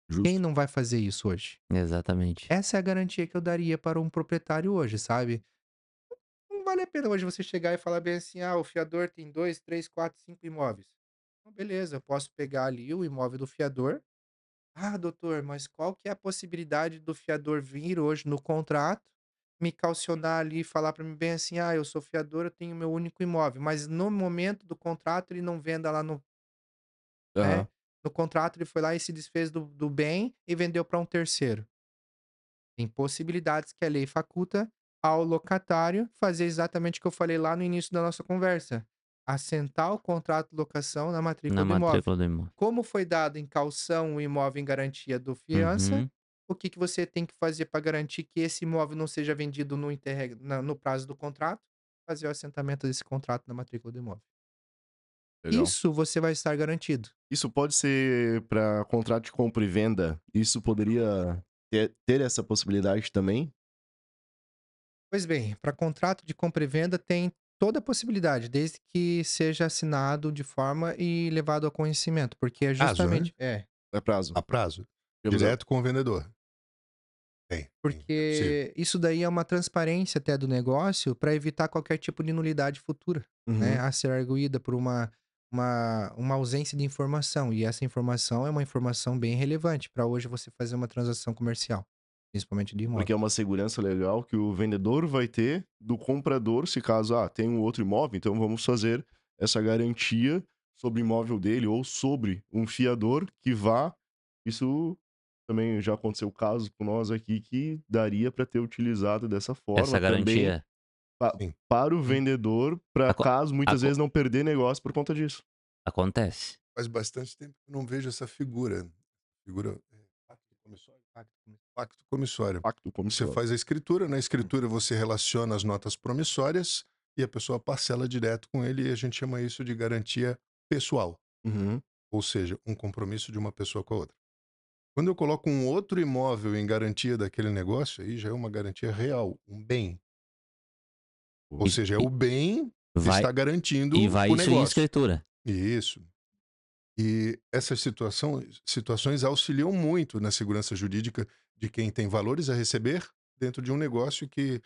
Justo. Quem não vai fazer isso hoje? Exatamente. Essa é a garantia que eu daria para um proprietário hoje, sabe? Não vale a pena hoje você chegar e falar bem assim: ah, o fiador tem dois, três, quatro, cinco imóveis. Então, beleza, eu posso pegar ali o imóvel do fiador. Ah, doutor, mas qual que é a possibilidade do fiador vir hoje no contrato, me calcionar ali e falar para mim bem assim: ah, eu sou fiador, eu tenho meu único imóvel, mas no momento do contrato ele não venda lá no né? Aham. No contrato ele foi lá e se desfez do, do bem e vendeu para um terceiro. Tem possibilidades que a lei faculta ao locatário fazer exatamente o que eu falei lá no início da nossa conversa. Assentar o contrato de locação na matrícula Na do imóvel. matrícula do imóvel. Como foi dado em calção o imóvel em garantia do fiança, Uhum. O que, que você tem que fazer para garantir que esse imóvel não seja vendido no, interreg- na- no prazo do contrato? Fazer o assentamento desse contrato na matrícula do imóvel. Legal. Isso você vai estar garantido. Isso pode ser para contrato de compra e venda? Isso poderia ter, ter essa possibilidade também? Pois bem, para contrato de compra e venda tem toda a possibilidade, desde que seja assinado de forma e levado ao conhecimento, porque é Prazo, né? justamente é, É prazo. A prazo. Direto com o vendedor. Tem. é porque isso daí é uma transparência até do negócio para evitar qualquer tipo de nulidade futura, Uhum. né, a ser arguída por uma uma, uma ausência de informação, e essa informação é uma informação bem relevante para hoje você fazer uma transação comercial, principalmente de imóvel. Porque é uma segurança legal que o vendedor vai ter do comprador, se caso, ah, tem um outro imóvel, então vamos fazer essa garantia sobre o imóvel dele ou sobre um fiador que vá. Isso também já aconteceu caso com nós aqui que daria para ter utilizado dessa forma Essa também garantia. Sim. para o vendedor, para caso muitas vezes não perder negócio por conta disso. Acontece. Faz bastante tempo que eu não vejo essa figura. Figura. é, Pacto comissório. Pacto comissório. Pacto Você comercial. faz a escritura, na escritura você relaciona as notas promissórias e a pessoa parcela direto com ele e a gente chama isso de garantia pessoal, Uhum. ou seja, um compromisso de uma pessoa com a outra. Quando eu coloco um outro imóvel em garantia daquele negócio, aí já é uma garantia real, um bem. Ou E- seja, é o bem que Vai, está garantindo e vai o isso em escritura. Isso. E essas situação, situações auxiliam muito na segurança jurídica de quem tem valores a receber dentro de um negócio que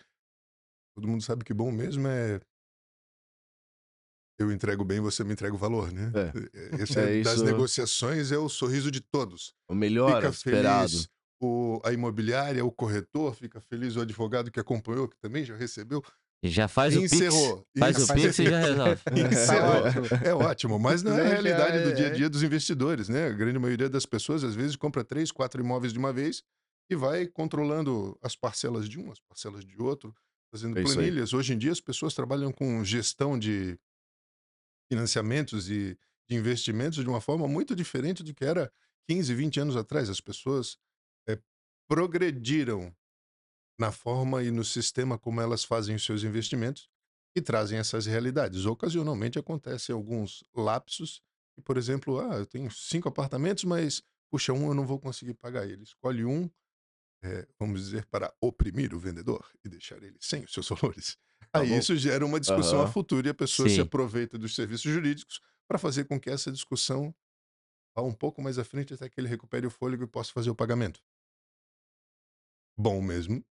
todo mundo sabe que bom mesmo é eu entrego bem, você me entrega o valor, né? É. (laughs) Esse É é, das isso. negociações é o sorriso de todos. O melhor Fica esperado. feliz o, a imobiliária, o corretor, fica feliz o advogado que acompanhou, que também já recebeu. E já faz o pix. encerrou. Faz o Encerrou. pix e já (laughs) resolve. (laughs) Encerrou. ótimo. É ótimo, mas não é a realidade do é- dia a dia dos investidores, né? A grande maioria das pessoas, às vezes, compra três, quatro imóveis de uma vez e vai controlando as parcelas de um, as parcelas de outro, fazendo É planilhas. Hoje em dia, as pessoas trabalham com gestão de financiamentos e de investimentos de uma forma muito diferente do que era 15, 20 anos atrás. As pessoas eh, progrediram na forma e no sistema como elas fazem os seus investimentos e trazem essas realidades. Ocasionalmente acontecem alguns lapsos, por exemplo, ah, eu tenho cinco apartamentos, mas puxa, um eu não vou conseguir pagar. Ele escolhe um, eh, vamos dizer, para oprimir o vendedor e deixar ele sem os seus valores. Tá Aí isso gera uma discussão a Aham. futuro e a pessoa se Sim. aproveita dos serviços jurídicos para fazer com que essa discussão vá um pouco mais à frente até que ele recupere o fôlego e possa fazer o pagamento. Bom mesmo,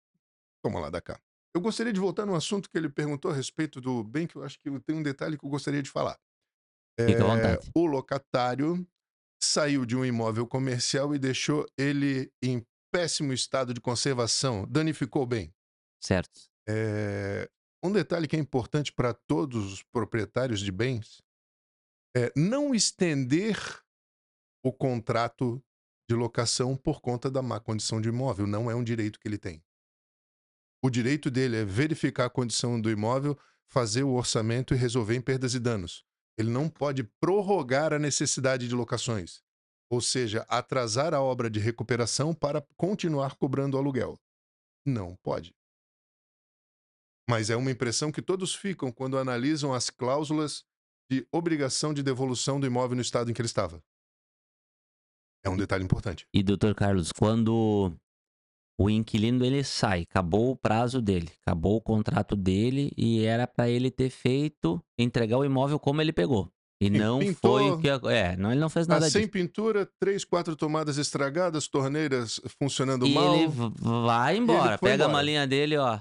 toma lá da cá. Eu gostaria de voltar no assunto que ele perguntou a respeito do bem, que eu acho que tem um detalhe que eu gostaria de falar. É, o locatário saiu de um imóvel comercial e deixou ele em péssimo estado de conservação, danificou o bem. Certo. É, um detalhe que é importante para todos os proprietários de bens é não estender o contrato de locação por conta da má condição de imóvel. Não é um direito que ele tem. O direito dele é verificar a condição do imóvel, fazer o orçamento e resolver em perdas e danos. Ele não pode prorrogar a necessidade de locações, ou seja, atrasar a obra de recuperação para continuar cobrando aluguel. Não pode. Mas é uma impressão que todos ficam quando analisam as cláusulas de obrigação de devolução do imóvel no estado em que ele estava. É um detalhe importante. E, doutor Carlos, quando o inquilino ele sai, acabou o prazo dele, acabou o contrato dele e era para ele ter feito, entregar o imóvel como ele pegou. E não pintou, foi o que. a- É, não, ele não fez Tá nada sem disso. pintura, três, quatro tomadas estragadas, torneiras funcionando E mal. ele vai embora, foi pega a embora. malinha dele, ó.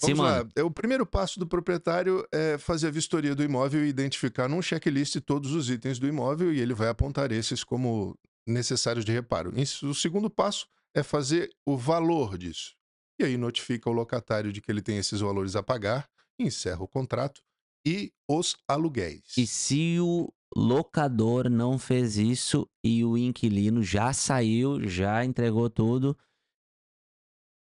Vamos lá. É, o primeiro passo do proprietário é fazer a vistoria do imóvel e identificar num checklist todos os itens do imóvel e ele vai apontar esses como necessários de reparo. O segundo passo é fazer o valor disso. E aí notifica o locatário de que ele tem esses valores a pagar, encerra o contrato e os aluguéis. E se o locador não fez isso e o inquilino já saiu, já entregou tudo,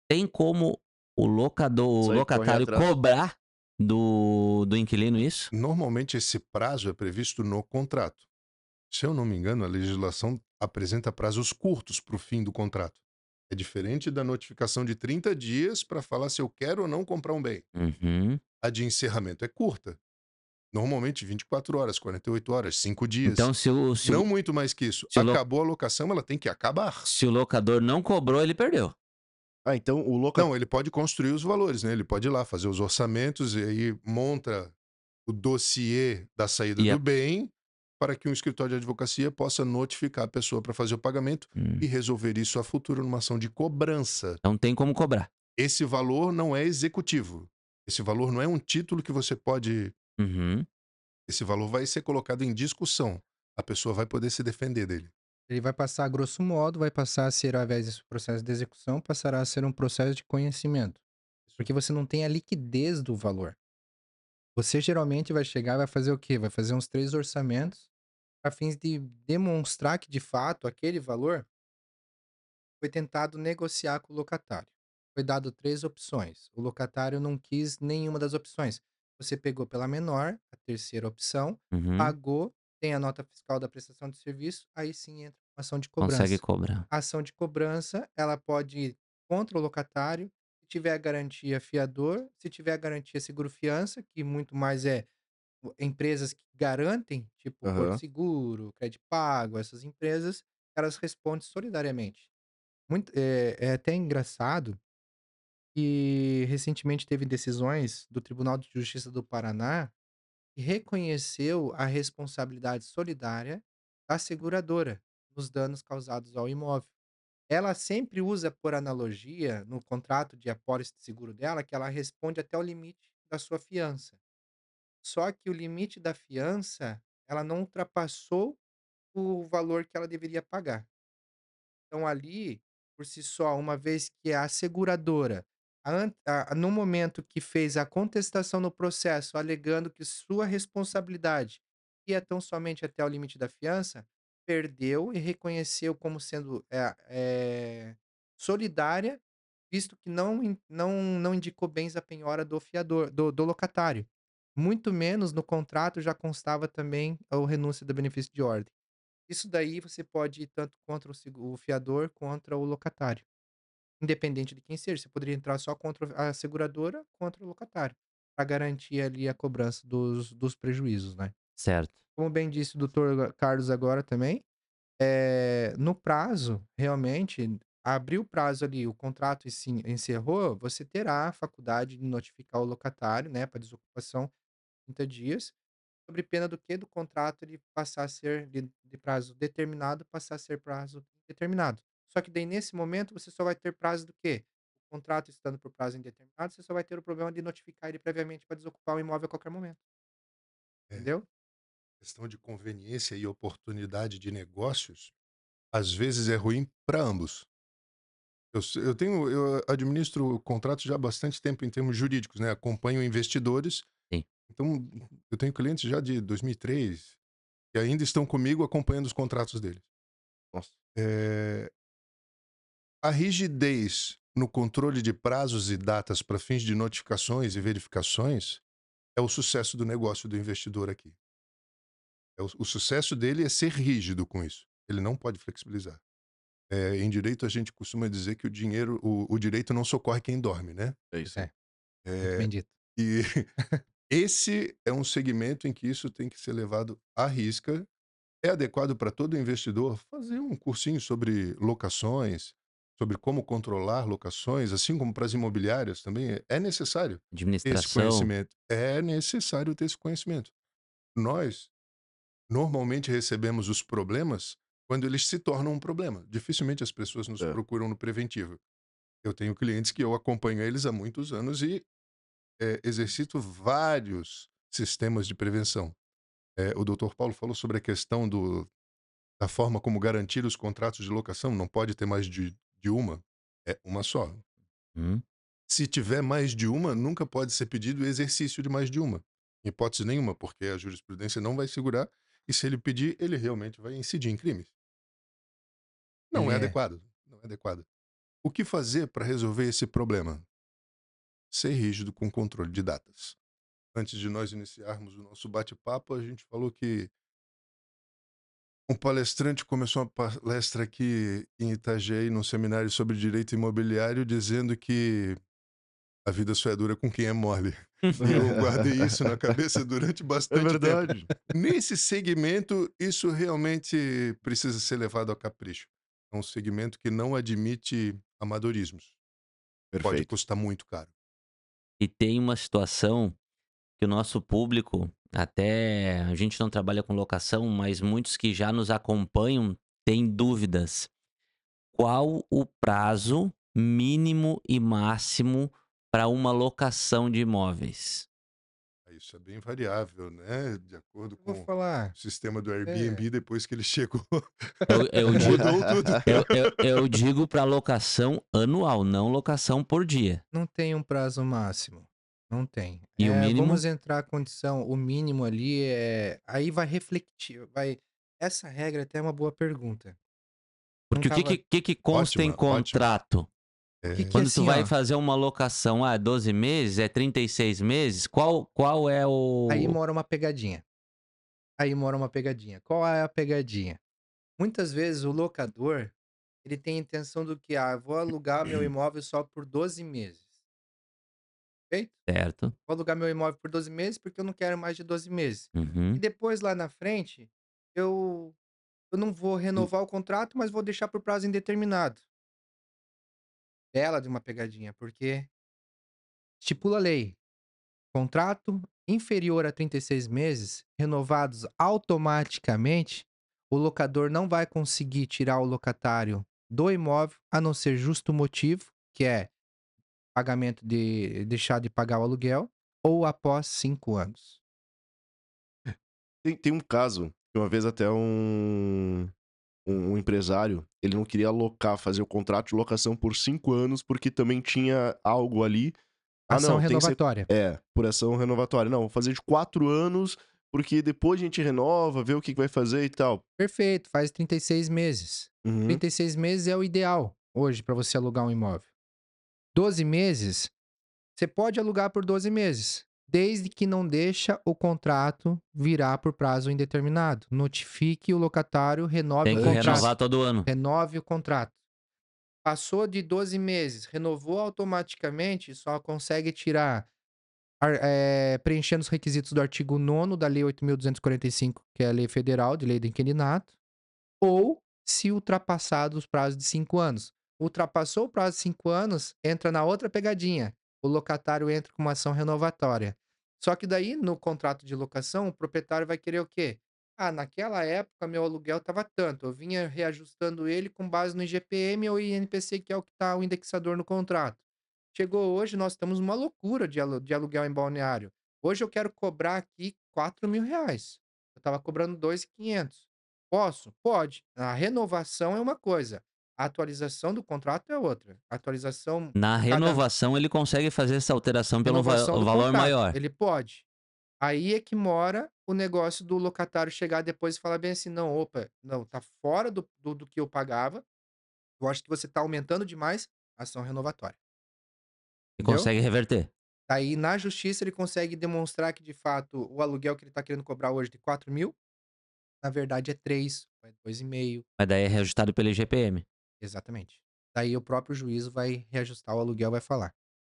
tem como o locador, o locatário cobrar do, do inquilino isso? Normalmente esse prazo é previsto no contrato. Se eu não me engano, a legislação apresenta prazos curtos para o fim do contrato. É diferente da notificação de 30 dias para falar se eu quero ou não comprar um bem. Uhum. A de encerramento é curta. Normalmente 24 horas, 48 horas, 5 dias. Então, se o, se, o- não muito mais que isso. se o lo- Acabou a locação, ela tem que acabar. se o locador não cobrou, ele perdeu. Ah, então o loca... Não, ele pode construir os valores, né? Ele pode ir lá fazer os orçamentos e aí monta o dossiê da saída a- do bem para que um escritório de advocacia possa notificar a pessoa para fazer o pagamento Hum. e resolver isso a futuro numa ação de cobrança. Não tem como cobrar. Esse valor não é executivo. Esse valor não é um título que você pode. Uhum. Esse valor vai ser colocado em discussão. A pessoa vai poder se defender dele. Ele vai passar, grosso modo, vai passar a ser, ao invés desse processo de execução, passará a ser um processo de conhecimento. Porque você não tem a liquidez do valor. Você geralmente vai chegar e vai fazer o quê? Vai fazer uns três orçamentos a fins de demonstrar que, de fato, aquele valor foi tentado negociar com o locatário. Foi dado três opções. O locatário não quis nenhuma das opções. Você pegou pela menor, a terceira opção, Uhum. pagou, tem a nota fiscal da prestação de serviço, aí sim entra ação de cobrança. Consegue cobrar. A ação de cobrança, ela pode ir contra o locatário, se tiver a garantia fiador, se tiver a garantia seguro-fiança, que muito mais é empresas que garantem, tipo Aham. Porto Seguro, Crédito Pago, essas empresas, elas respondem solidariamente. Muito, é, é até engraçado que recentemente teve decisões do Tribunal de Justiça do Paraná que reconheceu a responsabilidade solidária da seguradora nos danos causados ao imóvel. Ela sempre usa por analogia no contrato de apólice de seguro dela que ela responde até o limite da sua fiança. Só que o limite da fiança, ela não ultrapassou o valor que ela deveria pagar. Então ali, por si só, uma vez que a seguradora, no momento que fez a contestação no processo, alegando que sua responsabilidade ia tão somente até o limite da fiança, perdeu e reconheceu como sendo, eh eh, solidária, visto que não não não indicou bens à penhora do fiador do do locatário. Muito menos no contrato já constava também o renúncia do benefício de ordem. Isso daí você pode ir tanto contra o fiador, contra o locatário. Independente de quem seja, você poderia entrar só contra a seguradora, contra o locatário, pra garantir ali a cobrança dos dos prejuízos, né. Certo. Como bem disse o doutor Carlos agora também, eh, no prazo, realmente, abriu o prazo ali, o contrato e encerrou, você terá a faculdade de notificar o locatário, né, pra desocupação, 30 dias, sobre pena do quê? Do contrato ele passar a ser de de prazo determinado, passar a ser prazo indeterminado. Só que daí, nesse momento, você só vai ter prazo do quê? O contrato estando por prazo indeterminado, você só vai ter o problema de notificar ele previamente pra desocupar o imóvel a qualquer momento. É. Entendeu? Questão de conveniência e oportunidade de negócios, às vezes é ruim pra ambos. Eu eu tenho eu administro contratos já há bastante tempo em termos jurídicos, né, acompanho investidores. Sim. Então, eu tenho clientes já de 2003, que ainda estão comigo acompanhando os contratos deles. Nossa. Eh a rigidez no controle de prazos e datas pra fins de notificações e verificações, é o sucesso do negócio do investidor aqui. É o o sucesso dele é ser rígido com isso, ele não pode flexibilizar. Eh, em direito a gente costuma dizer que o dinheiro o o direito não socorre quem dorme, né. É isso. É. Muito Eh, bem dito. e (laughs) (laughs) esse é um segmento em que isso tem que ser levado à risca. É adequado pra todo investidor fazer um cursinho sobre locações, sobre como controlar locações, assim como para as imobiliárias também, é é necessário ter esse Administração. conhecimento. É necessário ter esse conhecimento. Nós, normalmente recebemos os problemas quando eles se tornam um problema. Dificilmente as pessoas nos É. procuram no preventivo. Eu tenho clientes que eu acompanho eles há muitos anos e, eh, exercito vários sistemas de prevenção. Eh, o doutor Paulo falou sobre a questão do da forma como garantir os contratos de locação, não pode ter mais de de uma, é uma só. Hum. Se tiver mais de uma, nunca pode ser pedido o exercício de mais de uma, em hipótese nenhuma, porque a jurisprudência não vai segurar, e se ele pedir, ele realmente vai incidir em crimes. Não é É. adequado, não é adequado. O que fazer pra resolver esse problema? Ser rígido com o controle de datas. Antes de nós iniciarmos o nosso bate-papo, a gente falou que um palestrante começou uma palestra aqui em Itajaí, num seminário sobre direito imobiliário, dizendo que a vida só é dura com quem é mole. E (laughs) eu guardei isso na cabeça durante É bastante tempo. verdade. Nesse segmento, isso realmente precisa ser levado a capricho. É um segmento que não admite amadorismos. Pode Perfeito. custar muito caro. E tem uma situação que o nosso público, até a gente não trabalha com locação, mas muitos que já nos acompanham têm dúvidas. Qual o prazo mínimo e máximo para uma locação de imóveis? Isso é bem variável, né, de acordo com falar. o sistema do Airbnb depois que ele chegou. Eu, eu (laughs) digo, Mudou tudo. eu, eu- eu digo para locação anual, não locação por dia. Não tem um prazo máximo. Não tem. E o Eh, mínimo? Vamos entrar a condição, o mínimo ali é. Aí vai refletir. Vai... Essa regra até é uma boa pergunta. Porque o que, tava- que, que, que consta em Ótima, ótima. É, Que que Quando assim, tu vai ó. fazer uma locação, ah, 12 meses, é 36 meses, qual, qual é o. Aí mora uma pegadinha. Aí mora uma pegadinha. Qual é a pegadinha? Muitas vezes o locador, ele tem a intenção do que, ah, vou alugar meu (clears throat) imóvel só por 12 meses. Perfeito? Certo. Vou alugar meu imóvel por 12 meses porque eu não quero mais de 12 meses. Uhum. E depois lá na frente, eu eu não vou renovar o contrato, mas vou deixar por prazo indeterminado. Bela de uma pegadinha, porque estipula a lei, contrato inferior a 36 meses, renovados automaticamente, o locador não vai conseguir tirar o locatário do imóvel, a não ser justo motivo, que é pagamento de deixar de pagar o aluguel, ou após 5 anos. Tem, tem um caso, uma vez até um, um, um empresário, ele não queria alocar, fazer o contrato de locação por cinco anos, porque também tinha algo ali. Ah, Ação não, que ser renovatória. É, por ação renovatória. Não, vou fazer de quatro anos, porque depois a gente renova, vê o que que vai fazer e tal. Perfeito, faz 36 meses. Uhum. 36 meses é o ideal hoje para você alugar um imóvel. 12 meses, você pode alugar por 12 meses, desde que não deixa o contrato virar por prazo indeterminado. Notifique o locatário, renove Tem o que contrato. renovar todo ano. Renove o contrato. Passou de 12 meses, renovou automaticamente, só consegue tirar ar- é, preenchendo os requisitos do artigo 9 da Lei 8.245, que é a lei federal de lei do inquilinato, ou se ultrapassado os prazos de 5 anos. Ultrapassou o prazo de 5 anos, entra na outra pegadinha. O locatário entra com uma ação renovatória. Só que daí, no contrato de locação, o proprietário vai querer o quê? Ah, naquela época meu aluguel estava tanto, eu vinha reajustando ele com base no IGPM ou INPC, que é o que está o indexador no contrato. Chegou hoje, nós estamos numa loucura de, alu- de aluguel em balneário. Hoje eu quero cobrar aqui 4 mil reais. Eu estava cobrando 2.500. Posso? Pode. A renovação é uma coisa. A atualização do contrato é outra. A atualização Na cada- renovação, ele consegue fazer essa alteração pelo va- valor contrato, maior. Ele pode. Aí é que mora o negócio do locatário chegar depois e falar bem assim: não, opa, não, tá fora do, do, do que eu pagava. Eu acho que você tá aumentando demais a ação renovatória. E Entendeu? consegue reverter. Aí na justiça ele consegue demonstrar que de fato o aluguel que ele tá querendo cobrar hoje de 4 mil, na verdade é 3, é 2,5. Mas daí é reajustado pelo IGPM. Exatamente. Daí o próprio juízo vai reajustar o aluguel, vai falar.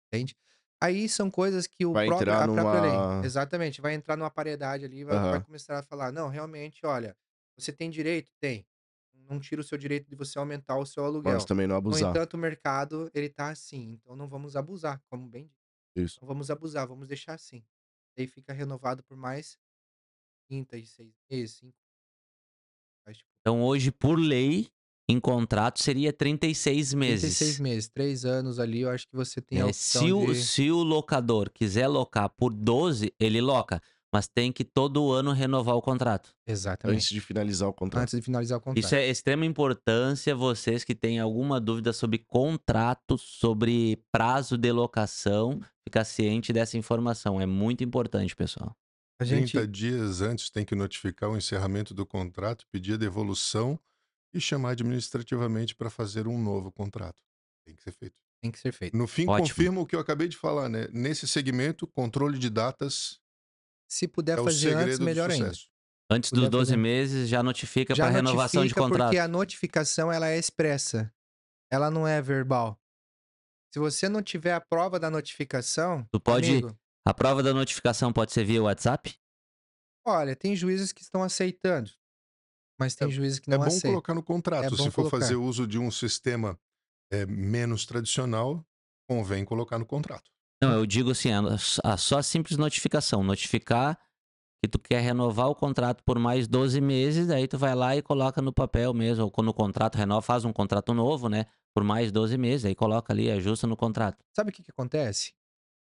Entende? Aí são coisas que o Vai próprio, entrar a própria numa- lei. Exatamente. Vai entrar numa paridade ali, vai, Aham. vai começar a falar: não, realmente, olha, você tem direito? Tem. Não tira o seu direito de você aumentar o seu aluguel. Mas também não No abusar. entanto, o mercado, ele tá assim. Então não vamos abusar, como bem disse. Isso. Não vamos abusar, vamos deixar assim. Daí fica renovado por mais 36 meses, 5. Faz, tipo, Então, hoje, por lei, em contrato, seria 36 meses. 36 meses, 3 anos ali, eu acho que você tem a É, opção se, o, de... se o locador quiser locar por 12, ele loca. Mas tem que todo ano renovar o contrato. Exatamente. Antes de finalizar o contrato. Antes de finalizar o contrato. Isso é extrema importância. Vocês que têm alguma dúvida sobre contrato, sobre prazo de locação, ficar ciente dessa informação. É muito importante, pessoal. A gente... 30 dias antes tem que notificar o encerramento do contrato, pedir a devolução e chamar administrativamente para fazer um novo contrato. Tem que ser feito. Tem que ser feito. No fim, Ótimo. confirma o que eu acabei de falar, né? Nesse segmento, controle de datas Se puder é fazer antes, melhor ainda. Antes dos 12 fazer- meses, já notifica para renovação de contrato. porque a notificação ela é expressa. Ela não é verbal. Se você não tiver a prova da notificação, Tu pode- amigo, A prova da notificação pode ser via WhatsApp? olha, tem juízes que estão aceitando, mas tem juízes que É não bom aceitam. colocar no contrato. É Se for colocar. fazer uso de um sistema é, menos tradicional, convém colocar no contrato. Não, eu digo assim, a, a só a simples notificação. Notificar que tu quer renovar o contrato por mais 12 meses, aí tu vai lá e coloca no papel mesmo, ou quando o contrato renova, faz um contrato novo, né? Por mais 12 meses, aí coloca ali, ajusta no contrato. Sabe o que, que acontece?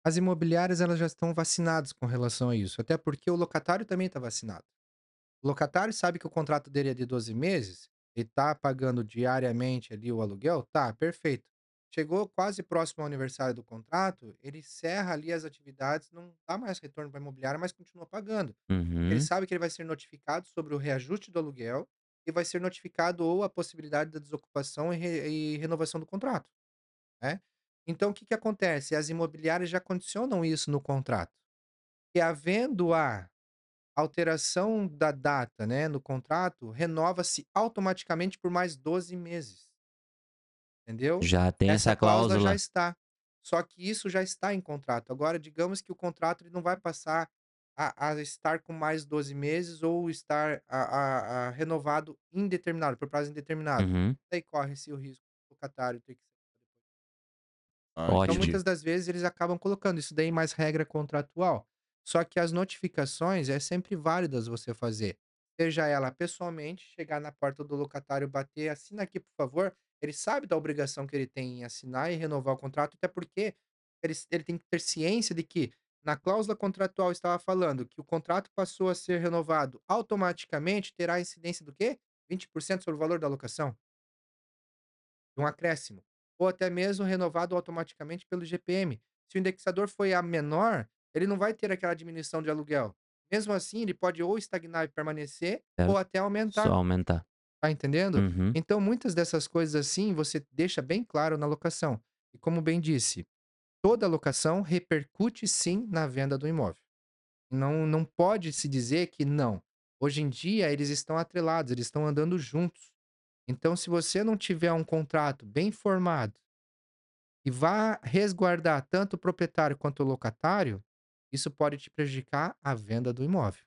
As imobiliárias elas já estão vacinadas com relação a isso, até porque o locatário também está vacinado. O locatário sabe que o contrato dele é de 12 meses, ele está pagando diariamente ali o aluguel, tá, perfeito. Chegou quase próximo ao aniversário do contrato, ele encerra ali as atividades, não dá mais retorno para a imobiliária, mas continua pagando. Uhum. Ele sabe que ele vai ser notificado sobre o reajuste do aluguel e vai ser notificado ou a possibilidade da desocupação e, re- e renovação do contrato. Né? Então, o que, que acontece? As imobiliárias já condicionam isso no contrato. Que havendo a alteração da data né, no contrato, renova-se automaticamente por mais 12 meses. Entendeu? Já tem essa, cláusula. já está. Só que isso já está em contrato. Agora, digamos que o contrato ele não vai passar a, a estar com mais 12 meses ou estar a, a- a renovado indeterminado, por prazo indeterminado. Uhum. Daí corre-se o risco do locatário ter que ser. Ah. Então, muitas das vezes, eles acabam colocando isso daí mais regra contratual. Só que as notificações é sempre válidas você fazer. Seja ela pessoalmente, chegar na porta do locatário, bater, assina aqui, por favor. Ele sabe da obrigação que ele tem em assinar e renovar o contrato, até porque ele, ele tem que ter ciência de que na cláusula contratual estava falando que o contrato passou a ser renovado automaticamente, terá incidência do quê? 20% sobre o valor da locação? Um acréscimo. Ou até mesmo renovado automaticamente pelo GPM. Se o indexador foi a menor, ele não vai ter aquela diminuição de aluguel. Mesmo assim, ele pode ou estagnar e permanecer, Certo. ou até aumentar. Só aumentar. Tá entendendo? Uhum. Então, muitas dessas coisas assim, você deixa bem claro na locação. E como bem disse, toda locação repercute sim na venda do imóvel. Não, não pode se dizer que não. Hoje em dia, eles estão atrelados, eles estão andando juntos. Então, se você não tiver um contrato bem formado e vá resguardar tanto o proprietário quanto o locatário, isso pode te prejudicar a venda do imóvel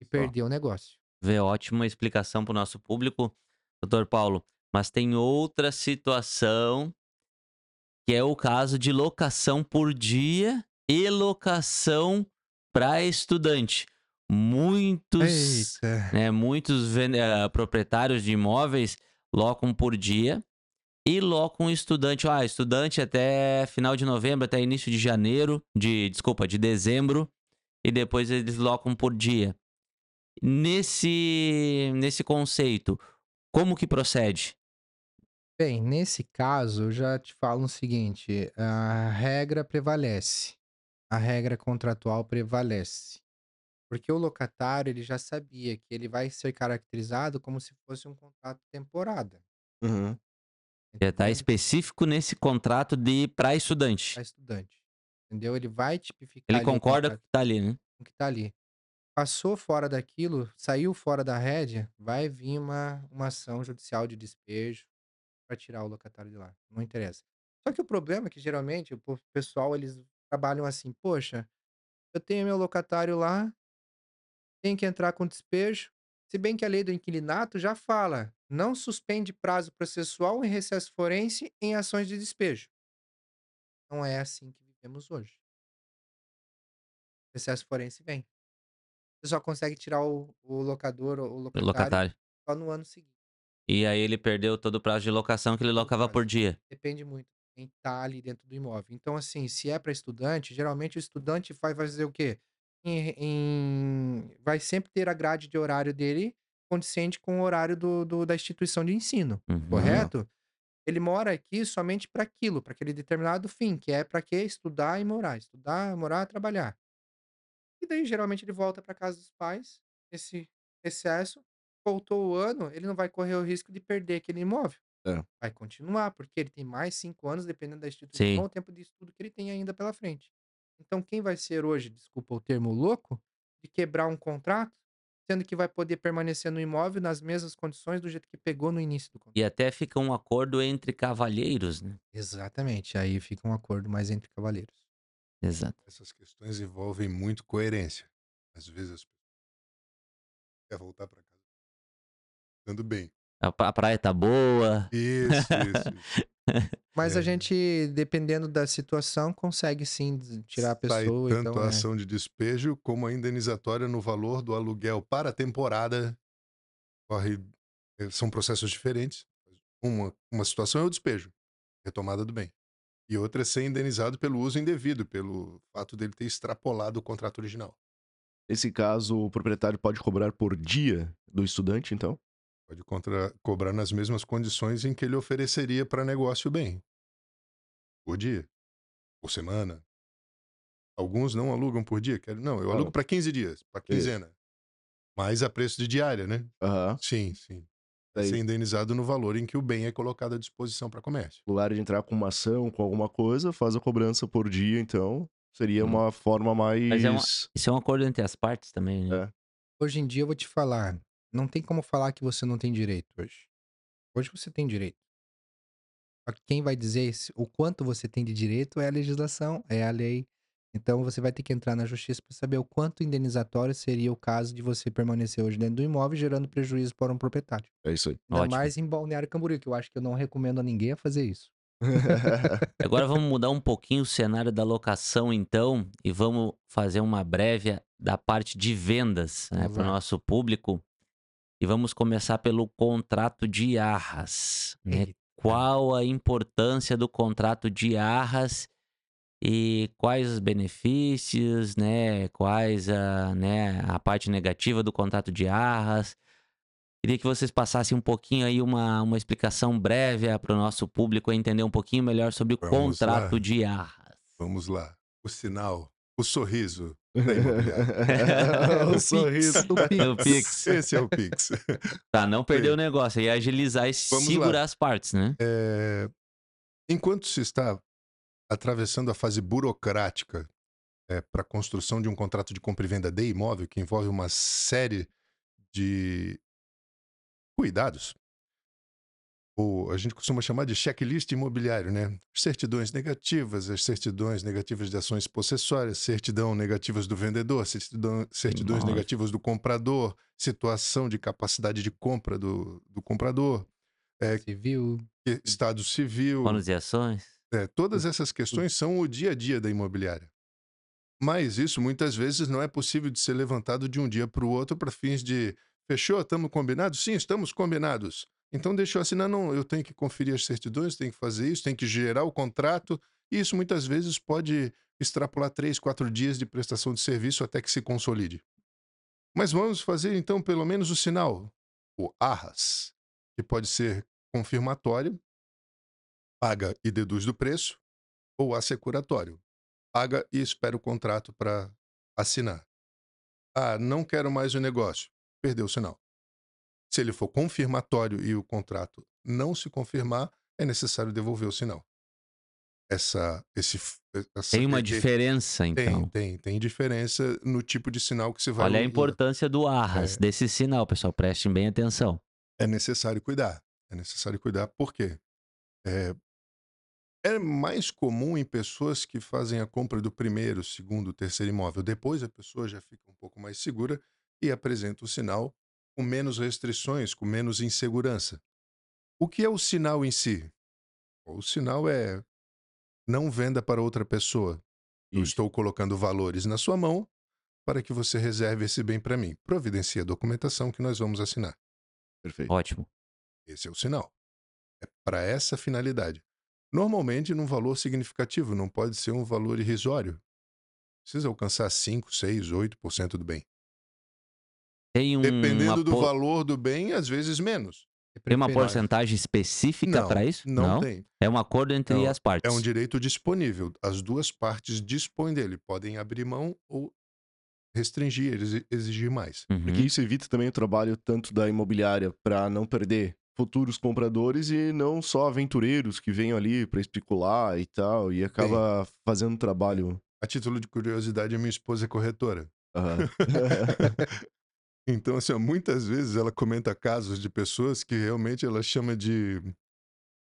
e Só. perder o negócio. Vê, ótima explicação para o nosso público, doutor Paulo. Mas tem outra situação que é o caso de locação por dia e locação para estudante. Muitos, né, muitos eh, proprietários de imóveis locam por dia e locam estudante. Ah, estudante até final de novembro, até início de janeiro, de desculpa, de dezembro, e depois eles locam por dia. Nesse nesse conceito, como que procede? Bem, nesse caso, eu já te falo o seguinte: a regra prevalece, a regra contratual prevalece. Porque o locatário ele já sabia que ele vai ser caracterizado como se fosse um contrato temporada. Uhum. Já está entendeu? específico nesse contrato de para estudante. Pra estudante. Entendeu? Ele vai tipificar Ele concorda com o que tá ali, né? com o que tá ali. Passou fora daquilo, saiu fora da rédea, vai vir uma, uma ação judicial de despejo para tirar o locatário de lá. Não interessa. Só que o problema é que geralmente o pessoal eles trabalham assim, poxa, eu tenho meu locatário lá, tenho que entrar com despejo. Se bem que a lei do inquilinato já fala, não suspende prazo processual em recesso forense em ações de despejo. Não é assim que vivemos hoje. Recesso forense vem. Você só consegue tirar o, o locador ou o O locatário locatário. só no ano seguinte. E aí ele perdeu todo o prazo de locação que ele o locava por dia. Depende muito quem tá ali dentro do imóvel. Então, assim, se é para estudante, geralmente o estudante vai fazer o quê? Em- em- vai sempre ter a grade de horário dele condicente com o horário do, do- da instituição de ensino, Uhum. correto? Ele mora aqui somente para aquilo, para aquele determinado fim, que é para quê? Estudar e morar. Estudar, morar, trabalhar. E daí, geralmente, ele volta para casa dos pais, esse recesso, voltou o ano, ele não vai correr o risco de perder aquele imóvel. É. Vai continuar, porque ele tem mais cinco anos, dependendo da instituição, Sim. o tempo de estudo que ele tem ainda pela frente. Então, quem vai ser hoje, desculpa o termo louco, de quebrar um contrato, sendo que vai poder permanecer no imóvel nas mesmas condições do jeito que pegou no início do contrato? E até fica um acordo entre cavalheiros, né? Exatamente. Aí fica um acordo mais entre cavaleiros. Exato. Essas questões envolvem muito coerência. Às vezes as pessoas querem voltar para casa dando bem. A praia tá boa. Isso, isso. (laughs) isso. Mas a É. gente, dependendo da situação, consegue sim tirar a Sai pessoa. tanto então, a é. ação de despejo como a indenizatória no valor do aluguel para a temporada. Corre, eh, são processos diferentes. Uma, uma situação é o despejo, retomada do bem. E outra é ser indenizado pelo uso indevido, pelo fato dele ter extrapolado o contrato original. Nesse caso, o proprietário pode cobrar por dia do estudante, então? Pode contra- cobrar nas mesmas condições em que ele ofereceria para negócio o bem. Por dia. Por semana. Alguns não alugam por dia. Querem, não, eu alugo para 15 dias, para quinzena. Mas a preço de diária, né? Aham. Sim, sim. Daí, ser indenizado no valor em que o bem é colocado à disposição para comércio. no lugar de entrar com uma ação, com alguma coisa, faz a cobrança por dia, então seria Hum. uma forma mais... Mas é uma- Isso é um acordo entre as partes também, né? É. Hoje em dia, eu vou te falar, não tem como falar que você não tem direito hoje. Hoje você tem direito. Quem vai dizer o quanto você tem de direito é a legislação, é a lei. Então você vai ter que entrar na justiça para saber o quanto indenizatório seria o caso de você permanecer hoje dentro do imóvel, gerando prejuízo para um proprietário. É isso aí. Ainda Ótimo. mais em Balneário Camboriú, que eu acho que eu não recomendo a ninguém a fazer isso. (laughs) Agora vamos mudar um pouquinho o cenário da locação, então, e vamos fazer uma breve da parte de vendas né, para o nosso público. E vamos começar pelo contrato de arras. Né? Qual a importância do contrato de arras e quais os benefícios, né? Quais a, né, a parte negativa do contrato de arras. Queria que vocês passassem um pouquinho aí uma, uma explicação breve para o nosso público entender um pouquinho melhor sobre o Vamos contrato lá. de arras. Vamos lá. O sinal, o sorriso. (laughs) o Pix. sorriso. O Pix. Esse é o Pix. Pra não perder o negócio e agilizar e Vamos lá. segurar as partes, né? É, enquanto se está atravessando a fase burocrática para a construção de um contrato de compra e venda de imóvel, que envolve uma série de cuidados, ou a gente costuma chamar de checklist imobiliário, né? Certidões negativas, as certidões negativas de ações possessórias, certidão negativas do vendedor, certidão, certidões Nossa. negativas do comprador, situação de capacidade de compra do, do comprador, é, Civil. que- estado civil, Bônus e ações. é, todas essas questões são o dia a dia da imobiliária. Mas isso muitas vezes não é possível de ser levantado de um dia para o outro para fins de fechou, estamos combinados? Sim, estamos combinados. Então deixa eu assinar, não, eu tenho que conferir as certidões, tenho que fazer isso, tenho que gerar o contrato, e isso muitas vezes pode extrapolar três, quatro dias de prestação de serviço até que se consolide. Mas vamos fazer então pelo menos o sinal, o arras, que pode ser confirmatório, paga e deduz do preço, ou assecuratório, paga e espera o contrato para assinar. Ah, não quero mais o negócio, perdeu o sinal. Se ele for confirmatório e o contrato não se confirmar, é necessário devolver o sinal. Essa, esse, f- essa, Tem uma diferença, Tem, então. tem, tem diferença no tipo de sinal que se vai Olha a importância do arras, É. desse sinal, pessoal. Prestem bem atenção. É necessário cuidar. É necessário cuidar porque é, é mais comum em pessoas que fazem a compra do primeiro, segundo, terceiro imóvel. Depois a pessoa já fica um pouco mais segura e apresenta o sinal com menos restrições, com menos insegurança. O que é o sinal em si? O sinal é não venda para outra pessoa. Eu Isso. estou colocando valores na sua mão para que você reserve esse bem para mim. Providencie a documentação que nós vamos assinar. Perfeito. Ótimo. Esse é o sinal. É para essa finalidade. Normalmente num valor significativo, não pode ser um valor irrisório. Precisa alcançar 5, 6, 8% do bem. Tem um, Dependendo do po- valor do bem, às vezes menos. tem uma porcentagem específica Não, para isso? Não, tem. É um acordo entre Não, as partes. É um direito disponível. As duas partes dispõem dele. Podem abrir mão ou restringir, exi- exigir mais. Uhum. Porque isso evita também o trabalho tanto da imobiliária para não perder futuros compradores e não só aventureiros que venham ali para especular e tal e acaba fazendo um trabalho. A título de curiosidade, a minha esposa é corretora. Aham. (laughs) (laughs) Então, assim, ó, muitas vezes ela comenta casos de pessoas que realmente ela chama de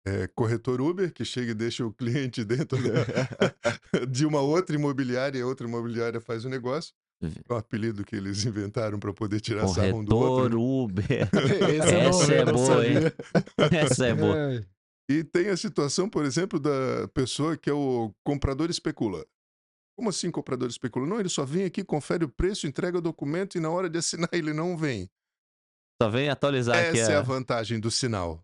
é, corretor Uber, que chega e deixa o cliente (laughs) dentro da- (laughs) de uma outra imobiliária e a outra imobiliária faz o negócio. É um apelido que eles inventaram para poder tirar sarro um do Corretor, outro. Uber. (laughs) Esse eu não- Essa é boa, hein? Essa é boa. E tem a situação, por exemplo, da pessoa que é o comprador especula. Como assim comprador especula? Não, ele só vem aqui, confere o preço, entrega o documento e na hora de assinar ele não vem. Só vem atualizar aqui Essa é a a... vantagem do sinal.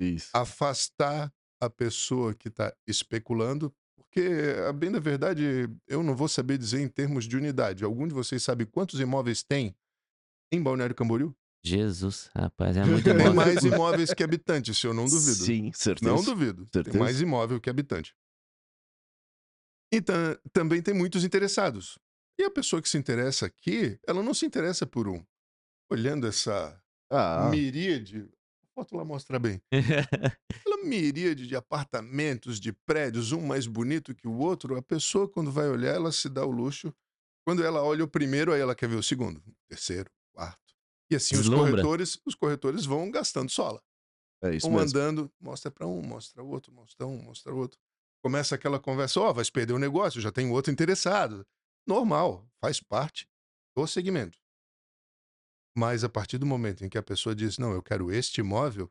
Isso. afastar a pessoa que está especulando, porque, a bem da verdade, eu não vou saber dizer em termos de unidade. Algum de vocês sabe quantos imóveis tem em Balneário Camboriú? Jesus, rapaz, é (laughs) muito Tem mais imóveis que habitantes, se eu não duvido. Sim, certeza. Não duvido. Tem Certeza. mais imóvel que habitante. Então, também tem muitos interessados. E a pessoa que se interessa aqui, ela não se interessa por um. Olhando essa Ah, miríade. A foto lá mostra bem. (laughs) Aquela miríade de apartamentos, de prédios, um mais bonito que o outro, a pessoa, quando vai olhar, ela se dá o luxo. Quando ela olha o primeiro, aí ela quer ver o segundo, o terceiro, o quarto. E assim os corretores, os corretores vão gastando sola. é isso Vão mesmo. andando, mostra para um, mostra o outro, mostra um, mostra o outro. Começa aquela conversa, ó, vai se perder o negócio, já tem outro interessado. Normal, faz parte do segmento. Mas a partir do momento em que a pessoa diz, não, eu quero este imóvel,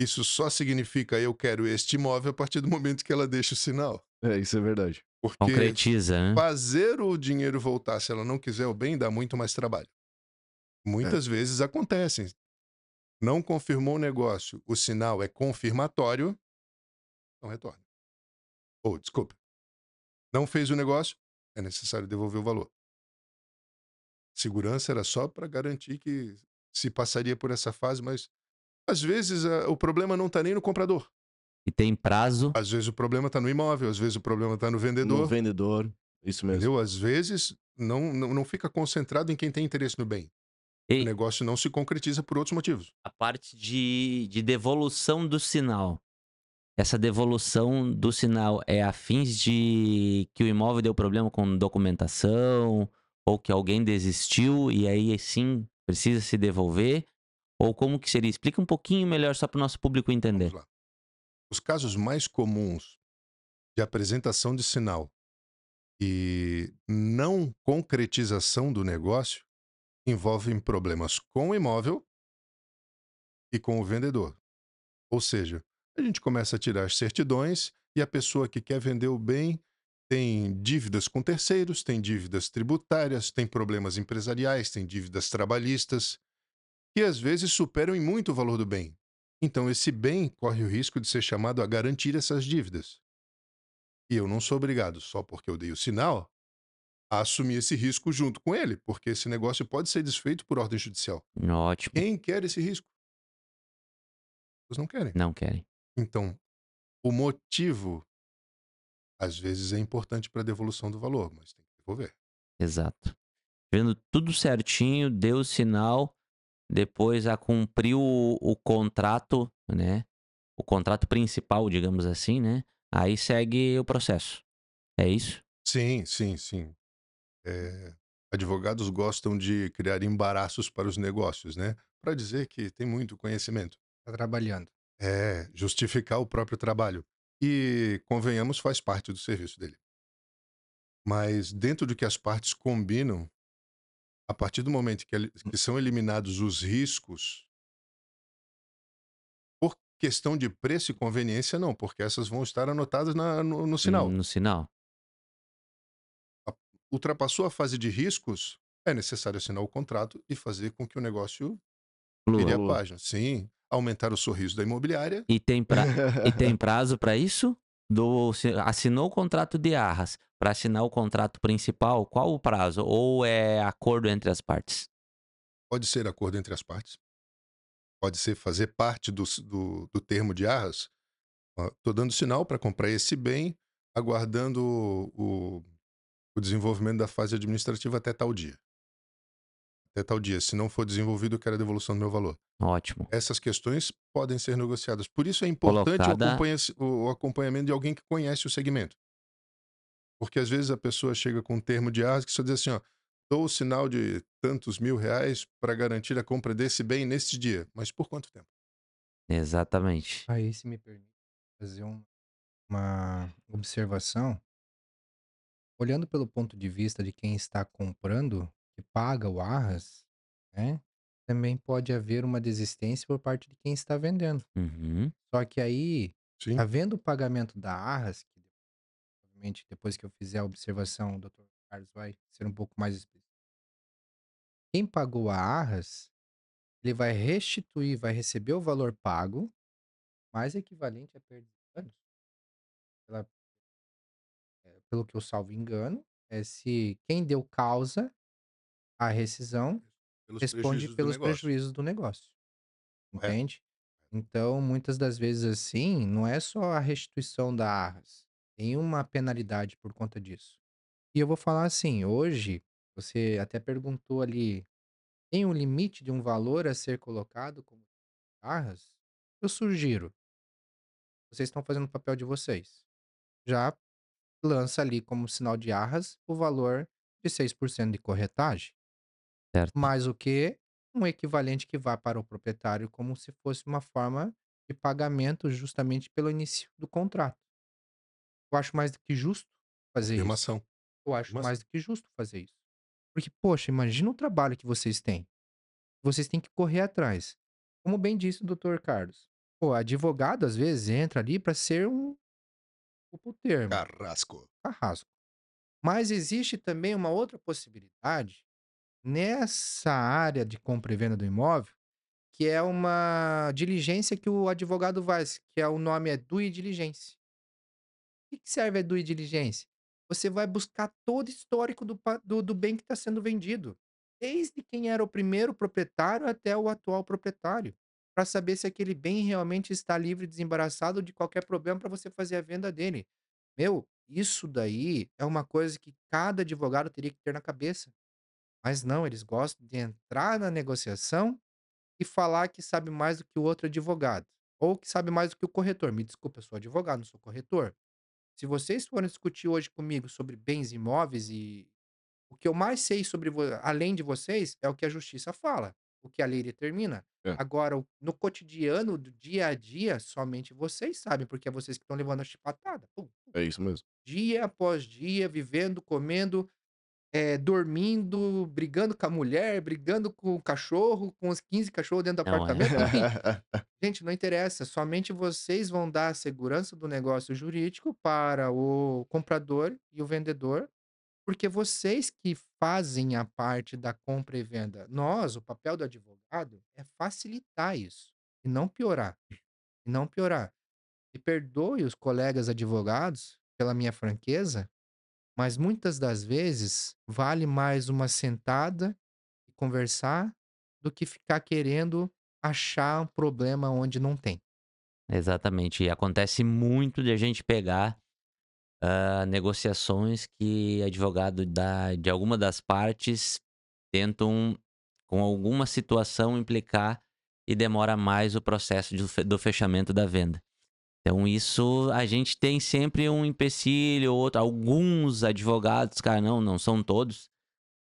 isso só significa eu quero este imóvel a partir do momento que ela deixa o sinal. É, isso é verdade. Porque Concretiza, né? fazer o dinheiro voltar, se ela não quiser o bem, dá muito mais trabalho. Muitas vezes acontecem. Não confirmou o negócio, o sinal é confirmatório, não retorna. Ou, desculpa, Não fez o negócio, é necessário devolver o valor. Segurança era só para garantir que se passaria por essa fase, mas às vezes a- o problema não está nem no comprador. E tem prazo. Às vezes o problema está no imóvel, às vezes o problema está no No vendedor. vendedor. Isso mesmo. Entendeu? Às vezes não, não, não fica concentrado em quem tem interesse no bem. O E negócio não se concretiza por outros motivos. a parte de, de devolução do sinal. Essa devolução do sinal é a fins de que o imóvel deu problema com documentação ou que alguém desistiu e aí sim precisa se devolver? Ou como que seria? Explica um pouquinho melhor só para o nosso público entender. Os casos mais comuns de apresentação de sinal e não concretização do negócio envolvem problemas com o imóvel e com o vendedor. Ou seja, a gente começa a tirar as certidões e a pessoa que quer vender o bem tem dívidas com terceiros, tem dívidas tributárias, tem problemas empresariais, tem dívidas trabalhistas, que às vezes superam em muito o valor do bem. Então, esse bem corre o risco de ser chamado a garantir essas dívidas. E eu não sou obrigado, só porque eu dei o sinal, a assumir esse risco junto com ele, porque esse negócio pode ser desfeito por ordem judicial. Ótimo. Quem quer esse risco? Eles não querem. Não querem. Então, o motivo, às vezes, é importante para a devolução do valor, mas tem que devolver. Exato. Vendo tudo certinho, deu o sinal, depois a cumpriu o, o contrato, né? O contrato principal, digamos assim, né? Aí segue o processo. É isso? Sim, sim, sim. É, advogados gostam de criar embaraços para os negócios, né? Para dizer que tem muito conhecimento. Tá trabalhando. É, justificar o próprio trabalho. E, convenhamos, faz parte do serviço dele. Mas, dentro do que as partes combinam, a partir do momento que, eli- que são eliminados os riscos, por questão de preço e conveniência, não, porque essas vão estar anotadas na- no, no sinal. No sinal. Ultrapassou a fase de riscos, é necessário assinar o contrato e fazer com que o negócio Vire a página. Sim, aumentar o sorriso da imobiliária. E tem, pra... e (laughs) tem prazo para isso? Do... Assinou o contrato de arras. Para assinar o contrato principal, qual o prazo? Ou é acordo entre as partes? Pode ser acordo entre as partes. Pode ser fazer parte do, do, do termo de arras. Estou dando sinal para comprar esse bem, aguardando o, o, o desenvolvimento da fase administrativa até tal dia. Até tal dia. Se não for desenvolvido, eu quero a devolução do meu valor. Ótimo. Essas questões podem ser negociadas. Por isso é importante o, Colocada- acompanha- o- o acompanhamento de alguém que conhece o segmento. Porque às vezes a pessoa chega com um termo de arras que só diz assim, ó, dou o sinal de tantos mil reais para garantir a compra desse bem neste dia. Mas por quanto tempo? Exatamente. Aí, se me permite fazer um- uma observação, olhando pelo ponto de vista de quem está comprando, que paga o arras, né? Também pode haver uma desistência por parte de quem está vendendo. Uhum. Só que aí, Sim. havendo o pagamento da arras, que provavelmente depois que eu fizer a observação, o Dr. Carlos vai ser um pouco mais específico. Quem pagou a arras, ele vai restituir, vai receber o valor pago, mais equivalente a perda de danos. Pela- é, pelo que eu salvo engano, é se quem deu causa à rescisão Pelos responde prejuízos do pelos negócio. prejuízos do negócio. Correto. Entende? Então, muitas das vezes assim, não é só a restituição da arras, tem uma penalidade por conta disso. E eu vou falar assim, hoje, você até perguntou ali, tem um limite de um valor a ser colocado como arras? Eu sugiro, vocês estão fazendo o papel de vocês. Já lança ali como sinal de arras o valor de 6% de corretagem. Certo. mais o que um equivalente que vá para o proprietário como se fosse uma forma de pagamento justamente pelo início do contrato. Eu acho mais do que justo fazer isso. Afirmação. Eu acho Afirmação. mais do que justo fazer isso. Porque, poxa, imagina o trabalho que vocês têm. Vocês têm que correr atrás. Como bem disse o doutor Carlos. Pô, advogado às vezes entra ali para ser um. O termo Carrasco. carrasco. Mas existe também uma outra possibilidade nessa área de compra e venda do imóvel, que é uma diligência que o advogado faz, que é o nome é due diligência. O que serve a due diligência? você vai buscar todo o histórico do, do, do bem que está sendo vendido. Desde quem era o primeiro proprietário até o atual proprietário. Para saber se aquele bem realmente está livre, desembaraçado de qualquer problema para você fazer a venda dele. Meu, isso daí é uma coisa que cada advogado teria que ter na cabeça. Mas não, eles gostam de entrar na negociação e falar que sabe mais do que o outro advogado. Ou que sabe mais do que o corretor. Me desculpa, eu sou advogado, não sou corretor. Se vocês forem discutir hoje comigo sobre bens imóveis e o que eu mais sei sobre além de vocês, é o que a justiça fala, o que a lei determina. É. Agora, no cotidiano do dia a dia, somente vocês sabem, porque é vocês que estão levando a chibatada. Pum, pum. É isso mesmo. Dia após dia, vivendo, comendo, eh, dormindo, brigando com a mulher, brigando com o cachorro, com os 15 cachorros dentro do Não, é. apartamento, enfim. (laughs) Gente, não interessa, somente vocês vão dar a segurança do negócio jurídico para o comprador e o vendedor, porque vocês que fazem a parte da compra e venda. Nós, o papel do advogado é facilitar isso e não piorar, e não piorar. E perdoe os colegas advogados pela minha franqueza, mas muitas das vezes vale mais uma sentada e conversar do que ficar querendo achar um problema onde não tem. Exatamente. E acontece muito de a gente pegar ah, negociações que advogado da, de alguma das partes tentam, com alguma situação, implicar e demora mais o processo de do fechamento da venda. Então, isso a gente tem sempre um empecilho, outro, alguns advogados, cara, não, não são todos,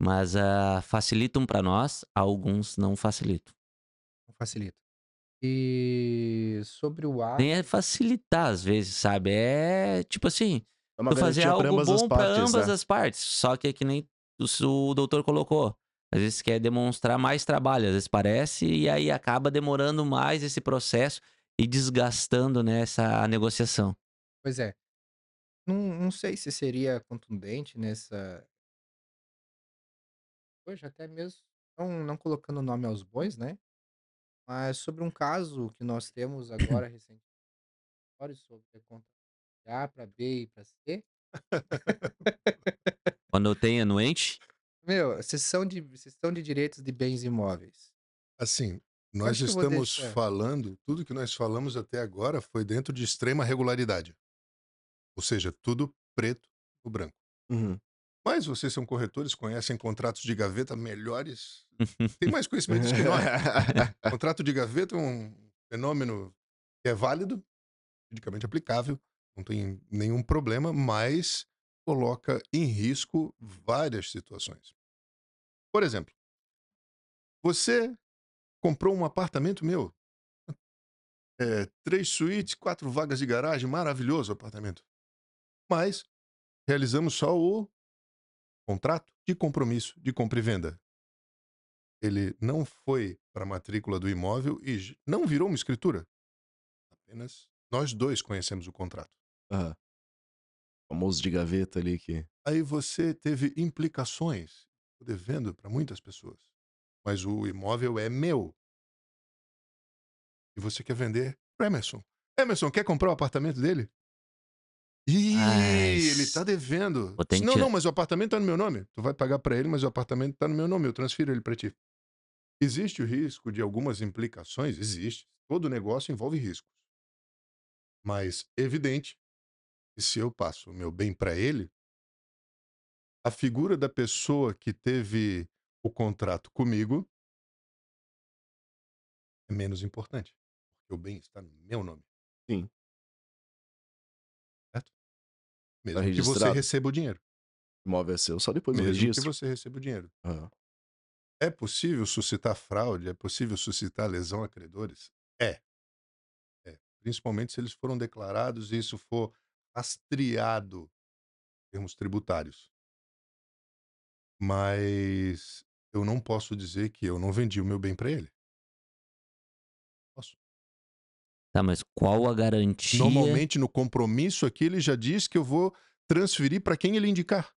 mas ah, facilitam para nós, alguns não facilitam. Não facilita. E sobre o ato. Nem é facilitar às vezes, sabe? É tipo assim, É uma fazer algo bom partes, ambas né? as partes. Só que é que nem o, o doutor colocou. Às vezes quer demonstrar mais trabalho, às vezes parece, e aí acaba demorando mais esse processo e desgastando né, essa negociação. Pois é. Não, não sei se seria contundente nessa. Hoje, até mesmo. Não, não colocando nome aos bois, né? Mas sobre um caso que nós temos agora (coughs) recentemente sobre a conta de A para B e para C. (laughs) Quando tenho anuente, Meu, sessão de, sessão de direitos de bens imóveis. Assim, nós eu vou estamos deixar. falando, tudo que nós falamos até agora foi dentro de extrema regularidade. Ou seja, tudo preto no branco. Uhum. Mas vocês são corretores, conhecem contratos de gaveta melhores, tem mais conhecimentos que nós. (laughs) Contrato de gaveta é um fenômeno que é válido, juridicamente aplicável, não tem nenhum problema, mas coloca em risco várias situações. Por exemplo, você comprou um apartamento meu, é, três suítes, quatro vagas de garagem, maravilhoso apartamento. Mas realizamos só o contrato de compromisso de compra e venda ele não foi para a matrícula do imóvel e não virou uma escritura. Apenas nós dois conhecemos o contrato. Aham. Famoso de gaveta ali que. Aí você teve implicações, devendo para muitas pessoas, mas o imóvel é meu. E você quer vender para Emerson. Emerson, quer comprar o apartamento dele? Ih, Ai, ele tá devendo. Não, não, mas o apartamento tá no meu nome. Tu vai pagar para ele, mas o apartamento tá no meu nome, eu transfiro ele para ti. Existe o risco de algumas implicações? Existe. Todo negócio envolve riscos. Mas evidente que se eu passo o meu bem para ele, a figura da pessoa que teve o contrato comigo é menos importante. Porque o bem está no meu nome. Sim. Certo? Mesmo que você receba o dinheiro. O imóvel é seu só depois do Mesmo que registro. você receba o dinheiro. É possível suscitar fraude? É possível suscitar lesão a credores? É. É. Principalmente se eles foram declarados e isso for rastreado em termos tributários. Mas eu não posso dizer que eu não vendi o meu bem para ele. Posso. Tá, mas qual a garantia? Normalmente no compromisso aqui ele já diz que eu vou transferir para quem ele indicar.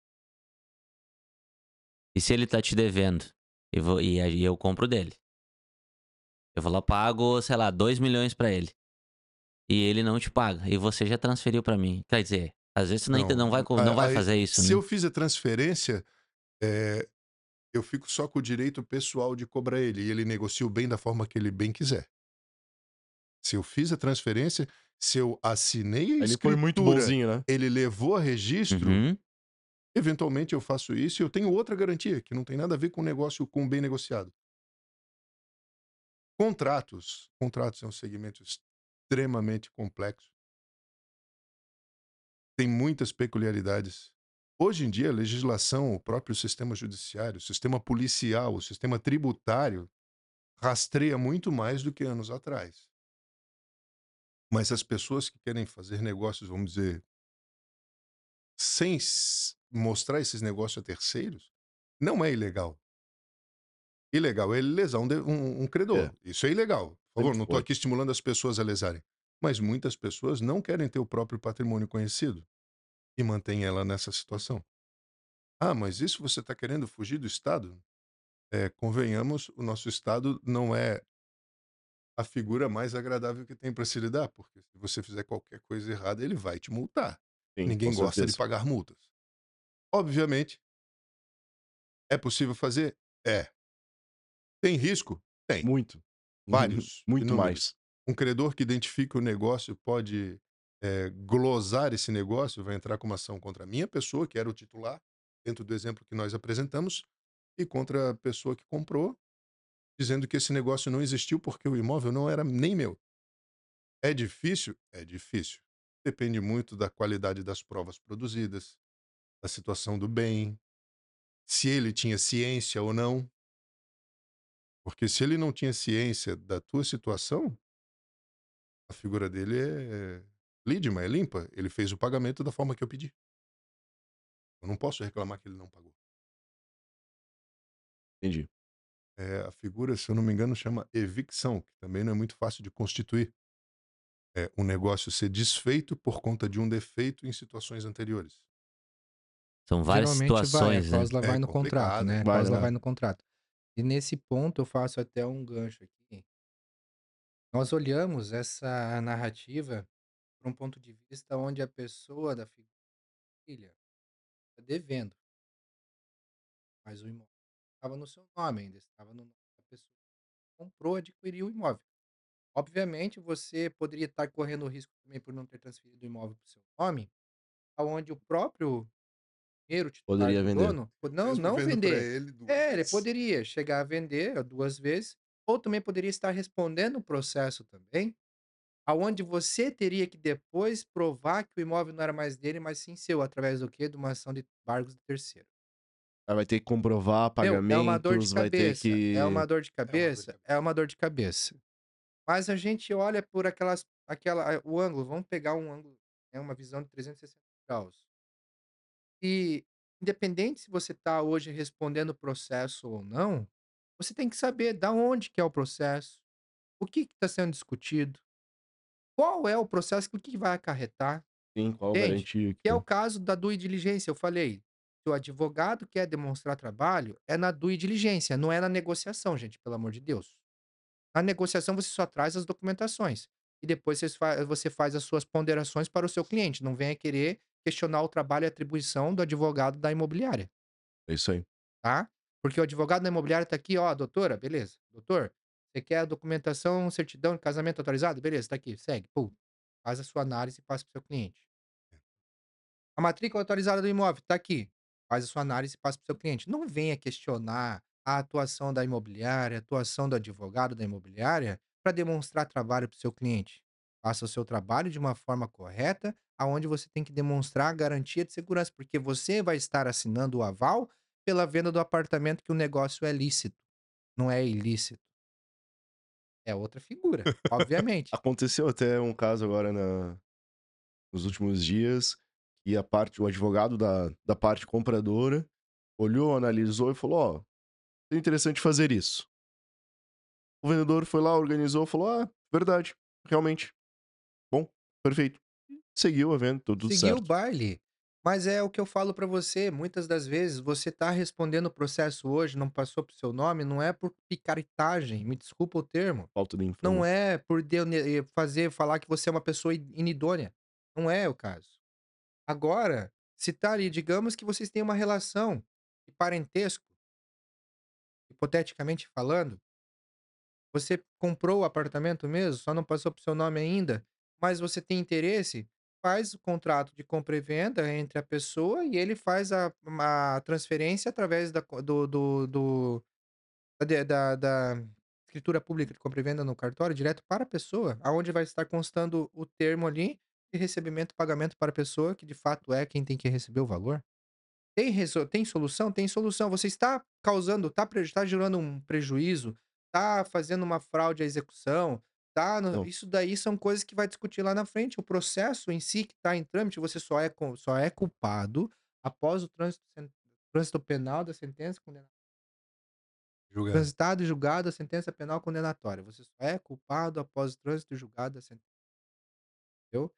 E se ele tá te devendo? E, vou, e eu compro dele. Eu vou lá, pago, sei lá, 2 milhões pra ele. E ele não te paga. E você já transferiu pra mim. Quer dizer, Às vezes você não, Não, não vai, não vai fazer isso, Se né? eu fiz a transferência, é, eu fico só com o direito pessoal de cobrar ele. E ele negocia o bem da forma que ele bem quiser. Se eu fiz a transferência, se eu assinei a Ele escritura, foi muito bonzinho, né? ele levou a registro, Uhum. eventualmente eu faço isso e eu tenho outra garantia, que não tem nada a ver com o negócio, com o bem negociado. Contratos. Contratos é um segmento extremamente complexo. Tem muitas peculiaridades. Hoje em dia, a legislação, o próprio sistema judiciário, o sistema policial, o sistema tributário rastreia muito mais do que anos atrás. Mas as pessoas que querem fazer negócios, vamos dizer, sem mostrar esses negócios a terceiros, não é ilegal. Ilegal é lesar um, de- um- um credor. Isso é ilegal. Por favor, não estou aqui estimulando as pessoas a lesarem. Mas muitas pessoas não querem ter o próprio patrimônio conhecido e mantêm ela nessa situação. Ah, mas isso você está querendo fugir do Estado? É, convenhamos, o nosso Estado não é a figura mais agradável que tem para se lidar, porque se você fizer qualquer coisa errada, ele vai te multar. Sim, Ninguém gosta de pagar multas. Obviamente, é possível fazer? É. Tem risco? Tem. Muito. Vários. Muito inúmeros. mais. Um credor que identifica o negócio pode é, glosar esse negócio, vai entrar com uma ação contra a minha pessoa, que era o titular, dentro do exemplo que nós apresentamos, e contra a pessoa que comprou, dizendo que esse negócio não existiu porque o imóvel não era nem meu. É difícil? É difícil. Depende muito da qualidade das provas produzidas, da situação do bem, se ele tinha ciência ou não. Porque se ele não tinha ciência da tua situação, a figura dele é lídima, é limpa. Ele fez o pagamento da forma que eu pedi. Eu não posso reclamar que ele não pagou. Entendi. É, a figura, se eu não me engano, chama evicção, que também não é muito fácil de constituir. É um negócio ser desfeito por conta de um defeito em situações anteriores. São várias Geralmente vai, a situações, né? cláusula É vai no contrato, né? A Vai, cláusula né? vai no contrato. E nesse ponto eu faço até um gancho aqui. Nós olhamos essa narrativa por um ponto de vista onde a pessoa da família está devendo, mas o imóvel estava no seu nome ainda, estava no nome da pessoa que comprou, adquiriu o imóvel. Obviamente, você poderia estar correndo risco também por não ter transferido o imóvel para o seu nome, aonde o próprio primeiro titular Poderia vender. dono, não, Mesmo não vender. ele É, ele poderia chegar a vender duas vezes, ou também poderia estar respondendo o processo também, aonde você teria que depois provar que o imóvel não era mais dele, mas sim seu, através do quê? De uma ação de embargos do terceiro. Aí vai ter que comprovar Meu, é uma dor de pagamentos, vai ter cabeça, que. é uma dor de dor de cabeça, cabeça. é uma dor de cabeça. Mas a gente olha por aquelas, aquela, a- o ângulo, vamos pegar um ângulo, é uma visão de 360 graus. E independente se você está hoje respondendo o processo ou não, você tem que saber da onde que é o processo, o que está sendo discutido, qual é o processo, o que vai acarretar, Sim, qual entende? garantia que Que é o caso da due diligência. Eu falei, se o advogado quer demonstrar trabalho, é na due diligência, não é na negociação, gente, pelo amor de Deus. Na negociação você só traz as documentações e depois você faz as suas ponderações para o seu cliente. Não venha querer questionar o trabalho e atribuição do advogado da imobiliária, É isso aí. tá? Porque o advogado da imobiliária tá aqui, ó, doutora, beleza. Doutor, você quer a documentação, certidão de casamento atualizado? Beleza, tá aqui, segue. Pum. Faz a sua análise e passa para o seu cliente. A matrícula atualizada do imóvel tá aqui. Faz a sua análise e passa para o seu cliente. Não venha questionar a atuação da imobiliária, a atuação do advogado da imobiliária para demonstrar trabalho para o seu cliente. Faça o seu trabalho de uma forma correta, aonde você tem que demonstrar a garantia de segurança, porque você vai estar assinando o aval pela venda do apartamento que o negócio é lícito, não é ilícito. É outra figura, obviamente. Aconteceu até um caso agora na- nos últimos dias que a parte, o advogado da, da parte compradora olhou, analisou e falou: Ó, é interessante fazer isso. O vendedor foi lá, organizou, falou: Ah, verdade, realmente. Bom, perfeito. Seguiu a venda, tudo Seguiu o certo. baile. Mas é o que eu falo pra você, muitas das vezes você tá respondendo o processo hoje, não passou pro seu nome, não é por picaretagem, me desculpa o termo. Falta de Não informação. é por de- ne- fazer, falar que você é uma pessoa in- inidônea. Não é o caso. Agora, se tá ali, digamos que vocês têm uma relação de parentesco, hipoteticamente falando, você comprou o apartamento mesmo, só não passou pro seu nome ainda, mas você tem interesse, faz o contrato de compra e venda entre a pessoa e ele faz a, a transferência através da, do, do, do- da, da, escritura pública de compra e venda no cartório, direto para a pessoa, aonde vai estar constando o termo ali de recebimento pagamento para a pessoa, que de fato é quem tem que receber o valor. Tem, tem solução? Tem solução. Você está causando, está tá gerando um prejuízo, está fazendo uma fraude à execução, tá no- Não. isso daí são coisas que vai discutir lá na frente. O processo em si que está em trâmite, você só é, só é culpado após o trânsito, trânsito penal da sentença condenatória. Julgado. Transitado e julgado a sentença penal condenatória. Você só é culpado após o trânsito e julgado da sentença. Entendeu?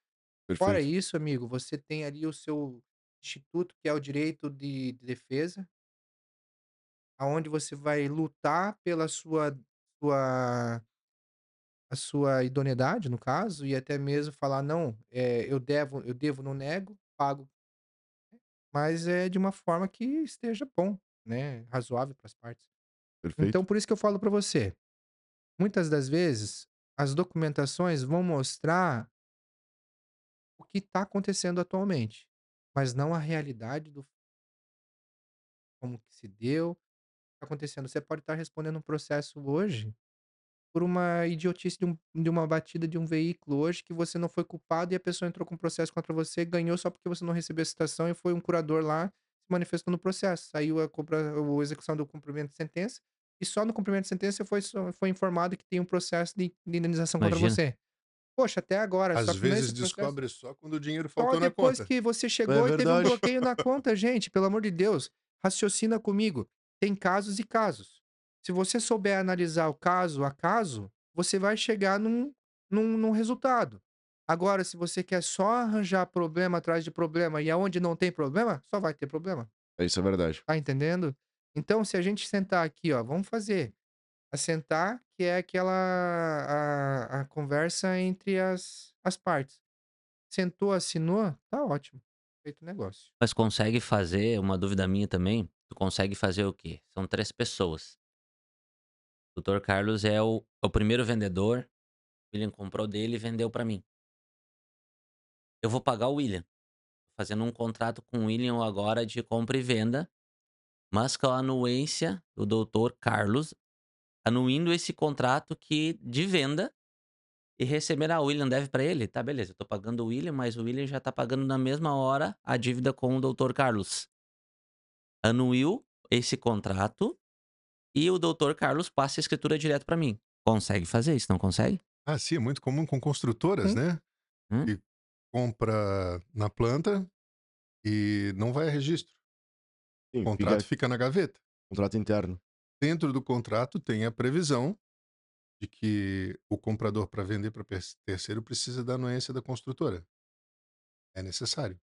Fora Perfeito. isso, amigo, você tem ali o seu instituto, que é o direito de de defesa, aonde você vai lutar pela sua sua a sua idoneidade, no caso, e até mesmo falar: "Não, eh, eu devo eu devo, não nego, pago", mas é de uma forma que esteja bom, né, razoável para as partes. Perfeito. Então por isso que eu falo para você, muitas das vezes, as documentações vão mostrar o que está acontecendo atualmente, mas não a realidade do como que se deu, tá acontecendo. Você pode estar respondendo um processo hoje por uma idiotice de, um- de uma batida de um veículo hoje que você não foi culpado e a pessoa entrou com processo contra você, ganhou só porque você não recebeu a citação e foi um curador lá se manifestou no processo. Saiu a, compra- a execução do cumprimento de sentença e só no cumprimento de sentença foi, foi informado que tem um processo de, de indenização contra Imagina. você. Poxa, até agora. Às só que vezes nesse processo- descobre só quando o dinheiro só faltou na depois conta. que você chegou É e teve um bloqueio na conta, gente, pelo amor de Deus, raciocina comigo. Tem casos e casos. Se você souber analisar o caso a caso, você vai chegar num, num, num resultado. Agora, se você quer só arranjar problema atrás de problema e aonde não tem problema, só vai ter problema. Isso é verdade. Tá entendendo? Então, se a gente sentar aqui, ó, vamos fazer. Assentar, que é aquela a, a conversa entre as, as partes. Sentou, assinou, tá ótimo. Feito o negócio. Mas consegue fazer, uma dúvida minha também, tu consegue fazer o quê? São três pessoas. O Dr. Carlos é o, é o primeiro vendedor. O William comprou dele e vendeu pra mim. Eu vou pagar o William. Fazendo um contrato com o William agora de compra e venda, mas com a anuência do Dr. Carlos, anuindo esse contrato que de venda e receberá. O William deve pra ele? Tá, beleza. Eu tô pagando o William, mas o William já tá pagando na mesma hora a dívida com o Dr. Carlos. Anuiu esse contrato e o Dr. Carlos passa a escritura direto pra mim. Consegue fazer isso, não consegue? Ah, sim, é muito comum com construtoras, Hum. né? Hum. Que compra na planta e não vai a registro. Sim, O contrato fica fica na gaveta. contrato interno. Dentro do contrato tem a previsão de que o comprador, para vender para terceiro, precisa da anuência da construtora. É necessário.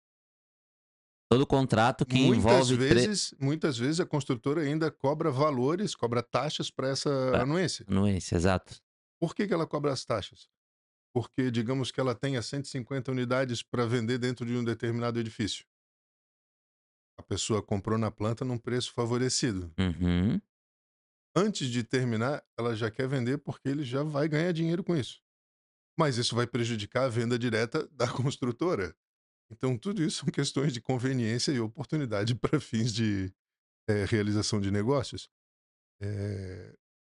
Todo contrato que muitas envolve. vezes, muitas vezes a construtora ainda cobra valores, cobra taxas para essa Pra- anuência. Anuência, exato. Por que, que ela cobra as taxas? Porque, digamos que ela tenha 150 unidades para vender dentro de um determinado edifício. A pessoa comprou na planta num preço favorecido. Uhum. Antes de terminar, ela já quer vender porque ele já vai ganhar dinheiro com isso. Mas isso vai prejudicar a venda direta da (laughs) construtora. Então, tudo isso são questões de conveniência e oportunidade (laughs) para fins de eh, realização de negócios. Eh,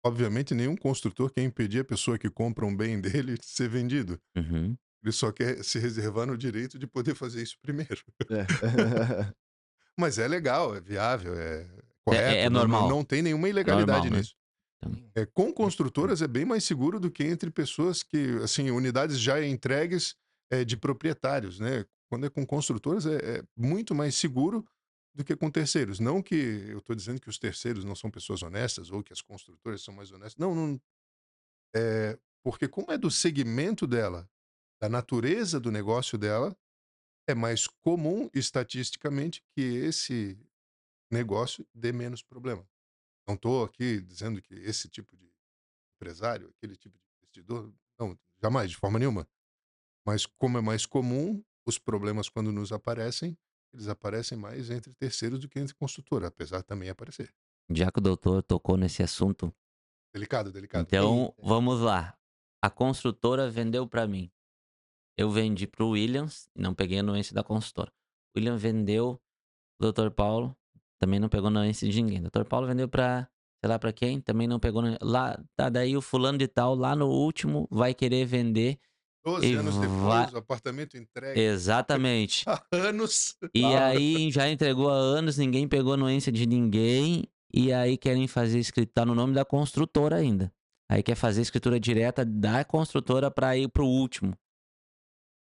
obviamente, nenhum construtor quer impedir a pessoa que compra um bem dele de ser vendido. Uhum. Ele só quer se reservar no direito de poder fazer isso primeiro. É. (laughs) Mas é legal, é viável, é correto. é não- não- normal. Não, tem nenhuma ilegalidade Normal, né? nisso. Então- É, com construtoras é bem mais seguro do que entre pessoas que, assim, unidades já entregues é, de proprietários, né? Quando é com construtoras é, é muito mais seguro do que com terceiros. Não que eu estou dizendo que os terceiros não são pessoas honestas ou que as construtoras são mais honestas. Não, não. É, porque como é do segmento dela, da natureza do negócio dela, é mais comum estatisticamente que esse negócio dê menos problema. Não estou aqui dizendo que esse tipo de empresário, aquele tipo de investidor, não, jamais, de forma nenhuma. Mas como é mais comum, os problemas, quando nos aparecem, eles aparecem mais entre terceiros do que entre construtora, apesar de também aparecer. Já que o doutor tocou nesse assunto, Delicado, delicado. então vamos lá. A construtora vendeu para mim. Eu vendi pro Williams, não peguei a anuência da construtora. O William vendeu pro Dr. Paulo, também não pegou anuência de ninguém. Dr. Paulo vendeu pra, sei lá pra quem, também não pegou. Lá, tá, daí o fulano de tal, lá no último, vai querer vender. 12 E anos depois, o apartamento entregue Exatamente. (laughs) há anos. E Ah. aí já entregou há anos, ninguém pegou anuência de ninguém. E aí querem fazer escrita tá no nome da construtora ainda. Aí quer fazer escritura direta da construtora para ir pro último.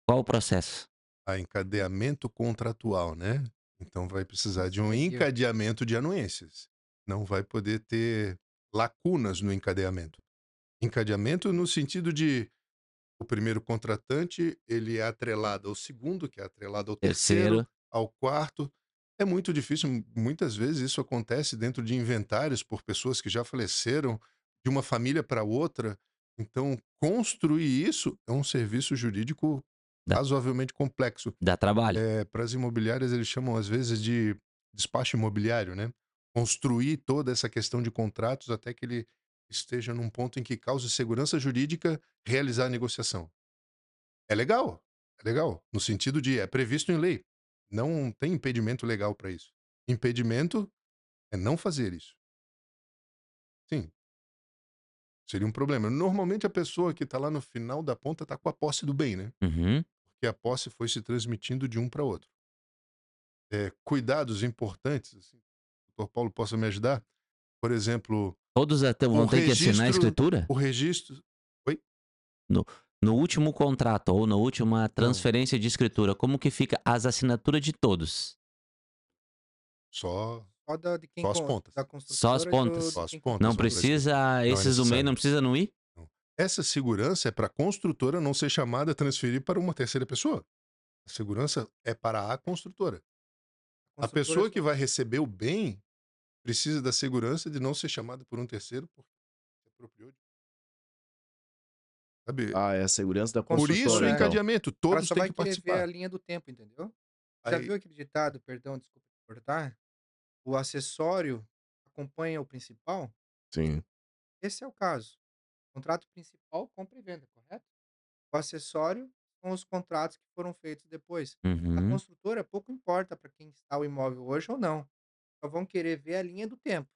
Qual o processo? a encadeamento contratual, né? Então vai precisar de um encadeamento de anuências. Não vai poder ter lacunas no encadeamento. Encadeamento no sentido de o primeiro contratante, ele é atrelado ao segundo, que é atrelado ao terceiro, Terceiro. ao quarto. É muito difícil, muitas vezes isso acontece dentro de inventários por pessoas que já faleceram, de uma família para outra. Então, construir isso é um serviço jurídico Dá. razoavelmente complexo. Dá trabalho. É, para as imobiliárias, eles chamam às vezes de despacho imobiliário, né? Construir toda essa questão de contratos até que ele esteja num ponto em que cause segurança jurídica realizar a negociação. É legal, é legal, no sentido de é previsto em lei. Não tem impedimento legal para isso. Impedimento é não fazer isso. Sim. Seria um problema. Normalmente a pessoa que está lá no final da ponta está com a posse do bem, né? Uhum. porque a posse foi se transmitindo de um para outro. É, cuidados importantes, assim, o doutor Paulo possa me ajudar? Por exemplo, Todos até vão O ter que assinar a registro- escritura? o registro. No último contrato ou na última transferência de escritura, como que fica as assinaturas de todos? Só, Só da, de quem Só as pontas. da Só as do- pontas. de Só as pontas. Não Não precisa, é esses do meio não precisa não ir? essa segurança é para a construtora não ser chamada a transferir para uma terceira pessoa. A segurança é para a construtora. A construtora pessoa só- que vai receber o bem precisa da segurança de não ser chamada por um terceiro porque se apropriou de. Sabe? Ah, é a segurança da por isso o então. encadeamento. Todos têm vai que querer ver a participar. linha do tempo, entendeu? Já Aí- viu aquele ditado, perdão, desculpa cortar? O acessório acompanha o principal? Sim. Esse é o caso. Contrato principal, compra e venda, correto? O acessório são os contratos que foram feitos depois. A Uhum. construtora pouco importa para quem está o imóvel hoje ou não. Só vão querer ver a linha do tempo.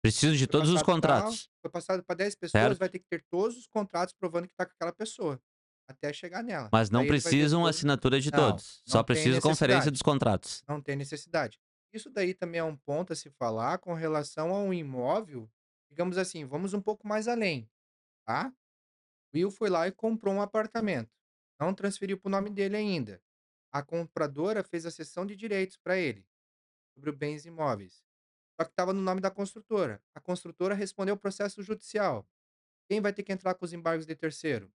Preciso de Foi todos os passado tal, contratos. Foi passado para 10 pessoas, Certo. vai ter que ter todos os contratos provando que está com aquela pessoa. Até chegar nela. Mas não Aí ele vai ver precisam assinatura de Não, todos. Só não tem conferência necessidade. dos contratos. não tem necessidade. Isso daí também é um ponto a se falar com relação a um imóvel, digamos assim, vamos um pouco mais além, tá? Will foi lá e comprou um apartamento. Não transferiu para o nome dele ainda. A compradora fez a cessão de direitos para ele sobre os bens imóveis. Só que estava no nome da construtora. A construtora respondeu o processo judicial. Quem vai ter que entrar com os embargos de terceiro?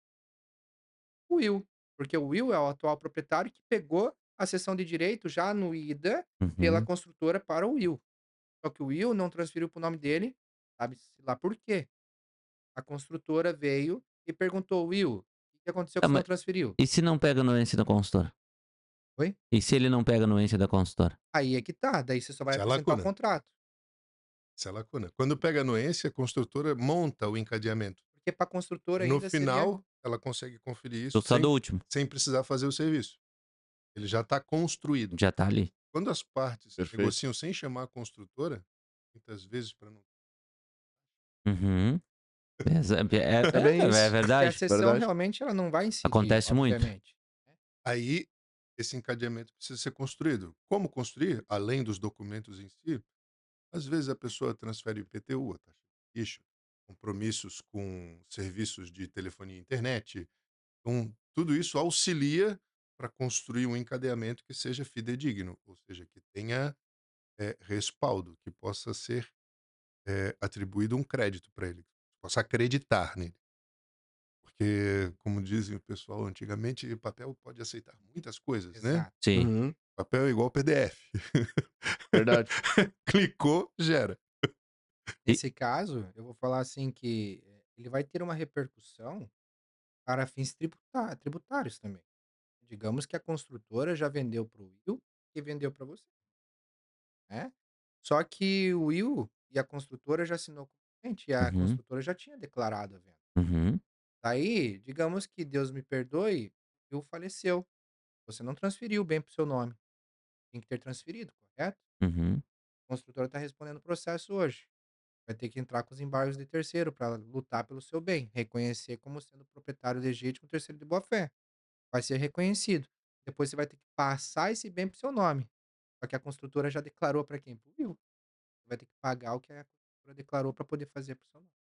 O Will, porque o Will é o atual proprietário que pegou a cessão de direito já no IDA pela Uhum. construtora para o Will. Só que o Will não transferiu para o nome dele, sabe-se lá por quê. A construtora veio e perguntou, Will, o que aconteceu que Tá, você não transferiu? E se não pega a anuência da consultora? Oi? E se ele não pega a anuência da consultora? Aí é que tá, daí você só vai Isso é apresentar o lacuna. contrato. Essa é a lacuna. Quando pega anuência, a construtora monta o encadeamento. Porque para a construtora No ainda seria- final, ela consegue conferir isso Tô só sem, do último. sem precisar fazer o serviço. Ele já está construído. Já tá ali. Quando as partes Perfeito. negociam sem chamar a construtora, muitas vezes para não. Uhum. (laughs) É, é, é, isso. é Porque a verdade. sessão verdade. realmente ela não vai incidir, Acontece muito. obviamente. Aí, esse encadeamento precisa ser construído. Como construir? Além dos documentos em si, às vezes a pessoa transfere IPTU, a taxa de compromissos com serviços de telefonia e internet. Então, tudo isso auxilia para construir um encadeamento que seja fidedigno, ou seja, que tenha eh, respaldo, que possa ser eh, atribuído um crédito para ele, possa acreditar nele. Porque, como dizem o pessoal antigamente, papel pode aceitar muitas coisas, né? Exato. Sim. Uhum. Papel é igual PDF. Verdade. (laughs) Clicou, gera. Nesse caso, eu vou falar assim que eh, ele vai ter uma repercussão para fins tributários também. digamos que a construtora já vendeu para o Will e vendeu para você, né? Só que o Will e a construtora já assinou com o cliente e a Uhum. construtora já tinha declarado a venda. Uhum. Daí, digamos que Deus me perdoe, o Will faleceu. Você não transferiu o bem para o seu nome. Tem que ter transferido, correto? Uhum. A construtora está respondendo o processo hoje. Vai ter que entrar com os embargos de terceiro para lutar pelo seu bem, reconhecer como sendo proprietário legítimo terceiro de boa fé. Vai ser reconhecido. Depois você vai ter que passar esse bem para o seu nome. Só que a construtora já declarou para quem? Para o Will. Você vai ter que pagar o que a construtora declarou para poder fazer para o seu nome.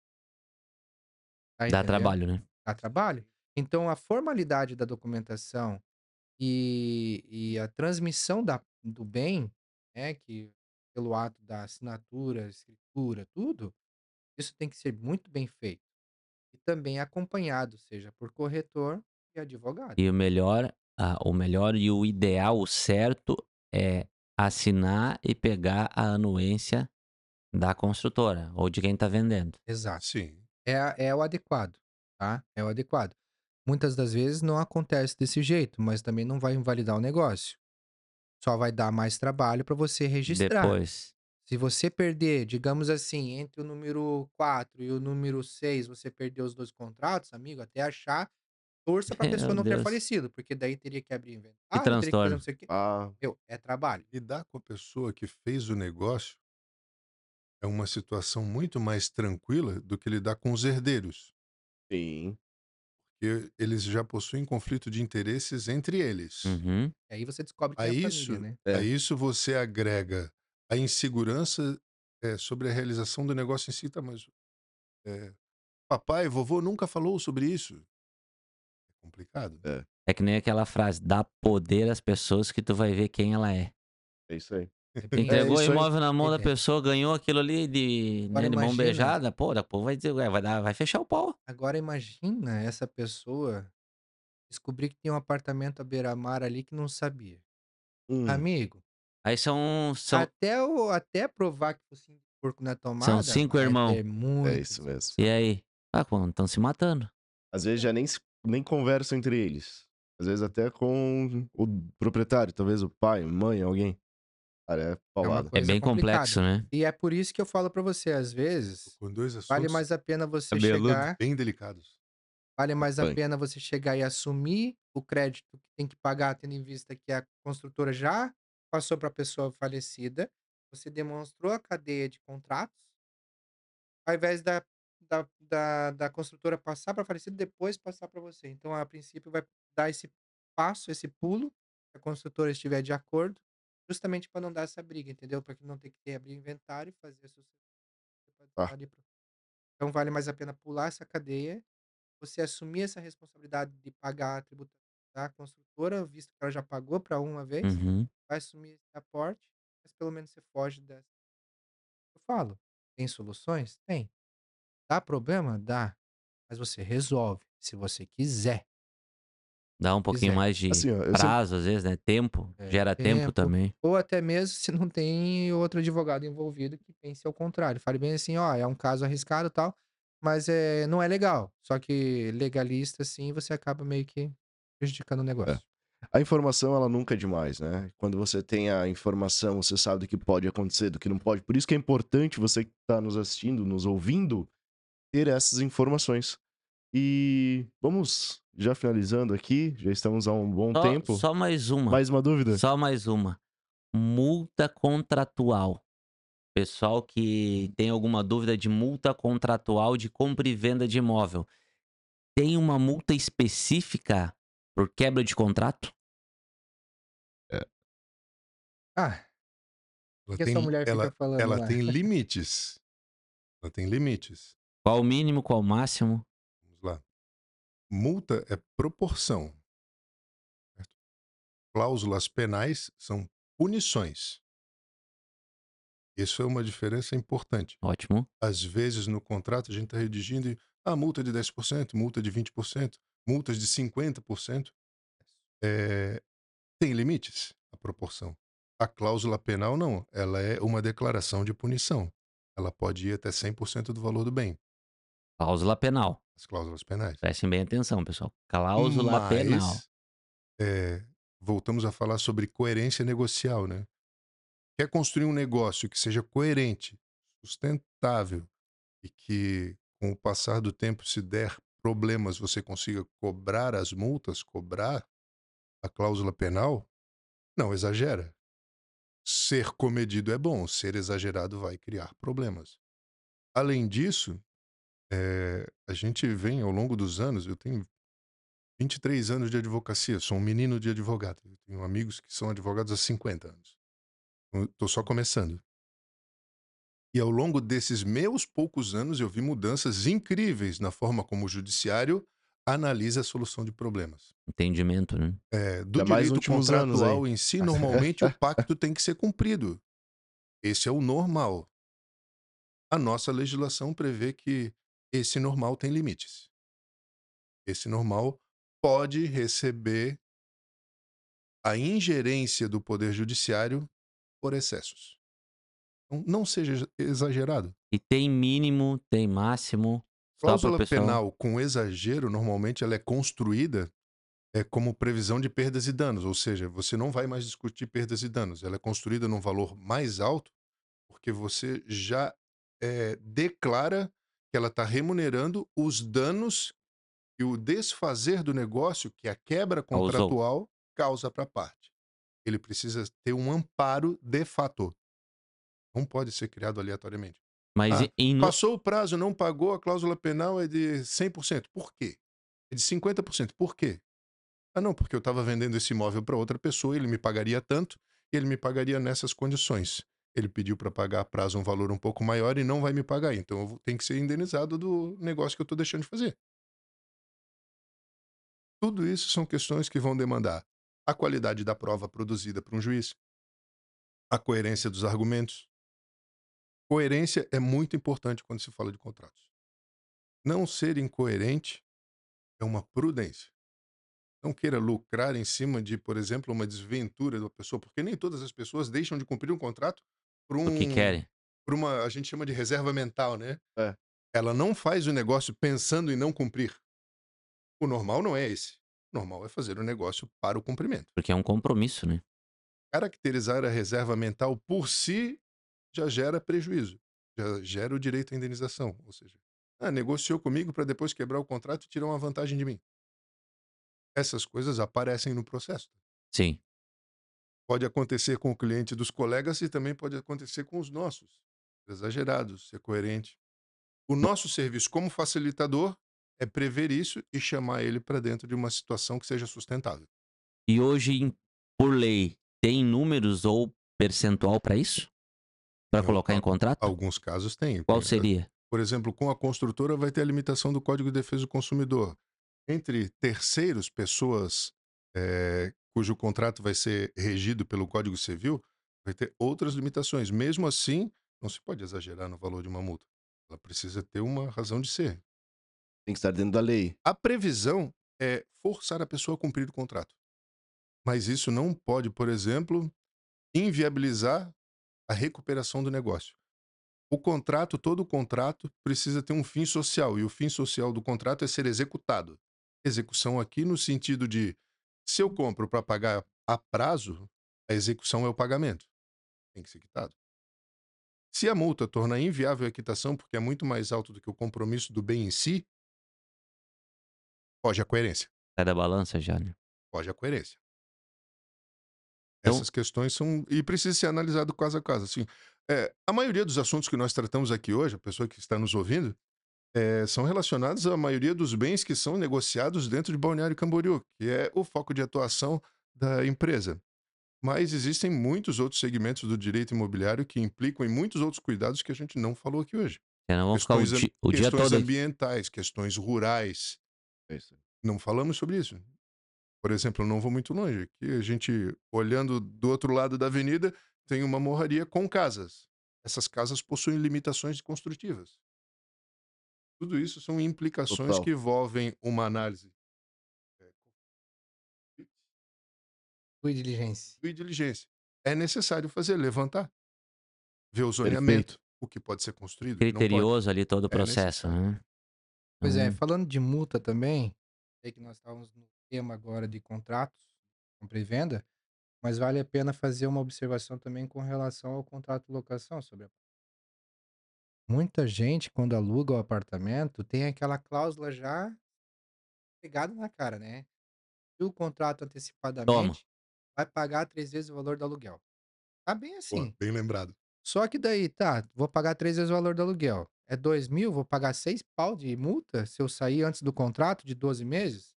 Tá Dá trabalho, né? Dá trabalho. Então, a formalidade da documentação e, e a transmissão da, do bem, né, que pelo ato da assinatura, escritura, tudo, isso tem que ser muito bem feito. E também acompanhado, seja por corretor e advogado. E o melhor, ah, o melhor e o ideal, o certo é assinar e pegar a anuência da construtora ou de quem está vendendo. Exato. Sim. É, é o adequado, tá? É o adequado. Muitas das vezes não acontece desse jeito, mas também não vai invalidar o negócio. Só vai dar mais trabalho para você registrar. Depois, Se você perder, digamos assim, entre o número 4 e o número 6, você perdeu os dois contratos, amigo, até achar, torça pra (laughs) pessoa Meu não ter Deus. falecido, porque daí teria que abrir inventário, teria que fazer transtorno. não sei o quê. Ah, Meu, é trabalho. Lidar com a pessoa que fez o negócio é uma situação muito mais tranquila do que lidar com os herdeiros, sim. porque eles já possuem conflito de interesses entre eles. Uhum. E aí você descobre que A é a isso, família, né? É. a isso você agrega a insegurança é, sobre a realização do negócio em si, tá, mas é, papai, vovô nunca falou sobre isso. É complicado. É. É que nem aquela frase, dá poder às pessoas que tu vai ver quem ela é. É isso aí. Entregou o imóvel na mão da É. pessoa, ganhou aquilo ali de, né, de mão beijada, pô, daqui a pouco vai dizer, ué, vai, dar, vai fechar o pau. Agora imagina essa pessoa descobrir que tem um apartamento à beira-mar ali que não sabia. Hum, Amigo, Aí são, são até, o, até provar que fosse um porco na tomada. cinco vai irmão. ter muito é isso mesmo. E aí? Ah, quando estão se matando. Às vezes já nem, nem conversam entre eles. Às vezes até com o proprietário, talvez o pai, mãe, alguém. Cara, é paulada. É Coisa bem complicada. complexo, né? E é por isso que eu falo pra você, às vezes, Com dois assuntos vale mais a pena você Cabeludo. chegar, bem delicados. vale mais a Bem. pena você chegar e assumir o crédito que tem que pagar, tendo em vista que a construtora já passou para a pessoa falecida, você demonstrou a cadeia de contratos, ao invés da, da, da, da construtora passar para falecido, depois passar para você. Então, a princípio, vai dar esse passo, esse pulo, se a construtora estiver de acordo, justamente para não dar essa briga, entendeu? Para que não ter que ter abrir inventário e fazer a ali pro- Então, vale mais a pena pular essa cadeia, você assumir essa responsabilidade de pagar a tributação da construtora, visto que ela já pagou para uma vez, Uhum. vai assumir esse aporte, mas pelo menos você foge dessa. Eu falo, tem soluções? Tem. Dá problema? Dá. Mas você resolve, se você quiser. Dá um pouquinho Quiser. mais de Assim, ó, eu sempre- prazo, às vezes, né? Tempo. É, Gera tempo, tempo. também. Ou até mesmo se não tem outro advogado envolvido que pense ao contrário. Fale bem assim, ó, é um caso arriscado e tal, mas é, não é legal. Só que legalista, assim, você acaba meio que prejudicando o negócio. A informação, ela nunca é demais, né? Quando você tem a informação, você sabe do que pode acontecer, do que não pode. Por isso que é importante você que está nos assistindo, nos ouvindo, ter essas informações. E vamos já finalizando aqui, já estamos há um bom Só, tempo. só mais uma. Mais uma dúvida? Só mais uma. Multa contratual. Pessoal que tem alguma dúvida de multa contratual de compra e venda de imóvel. Tem uma multa específica por quebra de contrato? Ah, Ela tem, ela, fica falando ela lá? tem limites. Ela tem limites. Qual o mínimo, qual o máximo? Multa é proporção. certo? Cláusulas penais são punições. Isso é uma diferença importante. Ótimo. Às vezes no contrato a gente está redigindo e, ah, multa de 10%, multa de 20%, multas de 50%. É, tem limites a proporção. A cláusula penal não, ela é uma declaração de punição. Ela pode ir até 100% do valor do bem, Cláusula penal. as cláusulas penais. Prestem bem atenção, pessoal. Cláusula Mas penal. é, voltamos a falar sobre coerência negocial, né? Quer construir um negócio que seja coerente, sustentável e que, com o passar do tempo, se der problemas, você consiga cobrar as multas, cobrar a cláusula penal? Não exagera. Ser comedido é bom, ser exagerado vai criar problemas. Além disso, é, a gente vem ao longo dos anos, eu tenho 23 anos de advocacia, sou um menino de advogado. Eu tenho amigos que são advogados há 50 anos. Estou só começando. E ao longo desses meus poucos anos, eu vi mudanças incríveis na forma como o judiciário analisa a solução de problemas. Entendimento, né? É, do Ainda mais direito anos contratual em si, normalmente o pacto tem que ser cumprido. Esse é o normal. A nossa legislação prevê que esse normal tem limites. Esse normal pode receber a ingerência do Poder Judiciário por excessos. Então, não seja exagerado. E tem mínimo, tem máximo. Cláusula penal com exagero, normalmente ela é construída é, como previsão de perdas e danos, ou seja, você não vai mais discutir perdas e danos. Ela é construída num valor mais alto porque você já é, declara que ela está remunerando os danos que o desfazer do negócio, que a quebra Causou. contratual, causa para a parte. Ele precisa ter um amparo de fato. Não pode ser criado aleatoriamente. Mas Ah, em, Passou o prazo, não pagou, a cláusula penal é de 100%. Por quê? É de 50%. Por quê? Ah, não, porque eu estava vendendo esse imóvel para outra pessoa, ele me pagaria tanto e ele me pagaria nessas condições. Ele pediu para pagar a prazo um valor um pouco maior e não vai me pagar. Então eu tenho que ser indenizado do negócio que eu estou deixando de fazer. Tudo isso são questões que vão demandar a qualidade da prova produzida por um juiz, a coerência dos argumentos. Coerência é muito importante quando se fala de contratos. Não ser incoerente é uma prudência. Não queira lucrar em cima de, por exemplo, uma desventura da pessoa, porque nem todas as pessoas deixam de cumprir um contrato por um, que querem. por uma, a gente chama de reserva mental, né? É. Ela não faz o negócio pensando em não cumprir. O normal não é esse. O normal é fazer o negócio para o cumprimento. Porque é um compromisso, né? Caracterizar a reserva mental por si já gera prejuízo, já gera o direito à indenização. Ou seja, ah, negociou comigo para depois quebrar o contrato e tirar uma vantagem de mim. Essas coisas aparecem no processo. Sim. Pode acontecer com o cliente dos colegas e também pode acontecer com os nossos. Exagerados, ser coerente. O nosso serviço como facilitador é prever isso e chamar ele para dentro de uma situação que seja sustentável. E hoje, por lei, tem números ou percentual para isso? Para colocar em contrato? Alguns casos têm. Qual Tem- seria? Por exemplo, com a construtora vai ter a limitação do Código de Defesa do Consumidor. Entre terceiros, pessoas eh, cujo contrato vai ser regido pelo Código Civil, vai ter outras limitações. Mesmo assim, não se pode exagerar no valor de uma multa. Ela precisa ter uma razão de ser. Tem que estar dentro da lei. A previsão é forçar a pessoa a cumprir o contrato. Mas isso não pode, por exemplo, inviabilizar a recuperação do negócio. O contrato, todo contrato, precisa ter um fim social, e o fim social do contrato é ser executado. Execução aqui no sentido de, se eu compro para pagar a prazo, a execução é o pagamento. Tem que ser quitado. Se a multa torna inviável a quitação porque é muito mais alto do que o compromisso do bem em si, foge a coerência. Sai da balança já, né? Foge a coerência. Então- Essas questões são. E precisa ser analisado caso a caso. Assim, é, a maioria dos assuntos que nós tratamos aqui hoje, a pessoa que está nos ouvindo, é, são relacionados à maioria dos bens que são negociados dentro de Balneário Camboriú, que é o foco de atuação da empresa. Mas existem muitos outros segmentos do direito imobiliário que implicam em muitos outros cuidados que a gente não falou aqui hoje. Vamos ficar o, Questões, di- o dia questões todo. ambientais, questões rurais, É isso não falamos sobre isso. Por exemplo, eu não vou muito longe. Aqui a gente, olhando do outro lado da avenida, tem uma morraria com casas. Essas casas possuem limitações construtivas. Tudo isso são implicações Total. que envolvem uma análise é, Fui diligência. e diligência. É necessário fazer, levantar, ver o zoneamento, Perfeito. o que pode ser construído. Criterioso ali todo o É processo, né? Pois é, Hum. falando de multa também, sei que nós estávamos no tema agora de contratos, compra e venda, mas vale a pena fazer uma observação também com relação ao contrato de locação sobre a Muita gente, quando aluga o apartamento, tem aquela cláusula já pegada na cara, né? Se o contrato Toma. antecipadamente, vai pagar três vezes o valor do aluguel. Tá bem Pô, assim. bem lembrado. Só que daí, tá, vou pagar três vezes o valor do aluguel. É dois mil, vou pagar seis pau de multa se eu sair antes do contrato de 12 meses?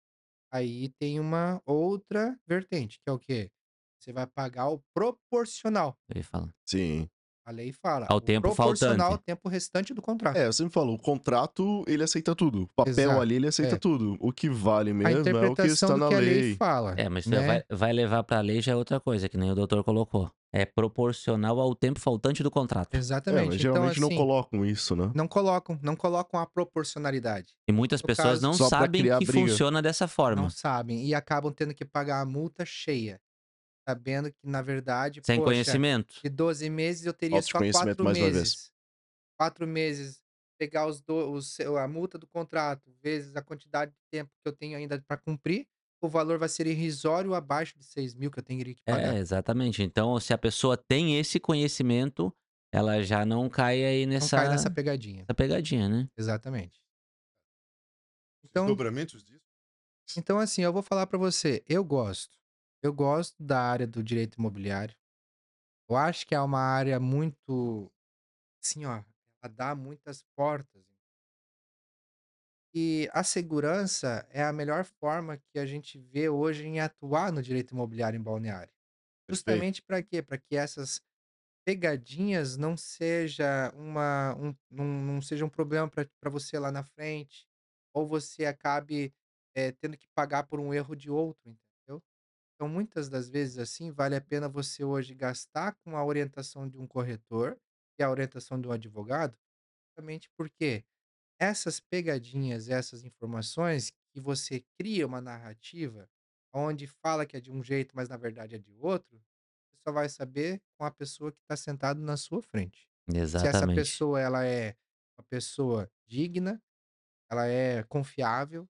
Aí tem uma outra vertente, que é o quê? Você vai pagar o proporcional. Ele fala. Sim. A lei fala, Ao tempo proporcional ao faltante. tempo restante do contrato. É, eu sempre falo, o contrato, ele aceita tudo. O papel Exato, ali, ele aceita é. tudo. O que vale A mesmo é o que interpretação está do na que a lei lei. fala, É, mas né? vai, vai levar pra lei já é outra coisa, que nem o doutor colocou. É proporcional ao tempo faltante do contrato. É, Exatamente. mas Então, geralmente não assim, colocam isso, né? não colocam, não colocam a proporcionalidade. E muitas No pessoas caso, não sabem que briga. funciona dessa forma. Não sabem e acabam tendo que pagar a multa cheia, sabendo que, na verdade, Sem poxa, conhecimento. de 12 meses eu teria só conhecimento 4 mais uma vez. meses. 4 meses, pegar os do, os- a multa do contrato, vezes a quantidade de tempo que eu tenho ainda para cumprir, o valor vai ser irrisório abaixo de 6 mil que eu teria que pagar. É, exatamente. Então, se a pessoa tem esse conhecimento, ela já não cai aí Não nessa, cai nessa pegadinha. nessa pegadinha, né? Exatamente. Os Então, Dobramentos disso. então, assim, eu vou falar para você, eu gosto. Eu gosto da área do direito imobiliário. Eu acho que é uma área muito, assim, ó, ela dá muitas portas. E a segurança é a melhor forma que a gente vê hoje em atuar no direito imobiliário em balneário. Perfeito. Justamente para quê? Para que essas pegadinhas não seja uma um, não, não seja um problema para você lá na frente, ou você acabe eh, tendo que pagar por um erro de outro? Então, muitas das vezes, assim, vale a pena você hoje gastar com a orientação de um corretor e a orientação de um advogado, justamente porque essas pegadinhas, essas informações que você cria uma narrativa onde fala que é de um jeito, mas na verdade é de outro, você só vai saber com a pessoa que está sentado na sua frente. Se essa Exatamente. pessoa ela é uma pessoa digna, ela é confiável,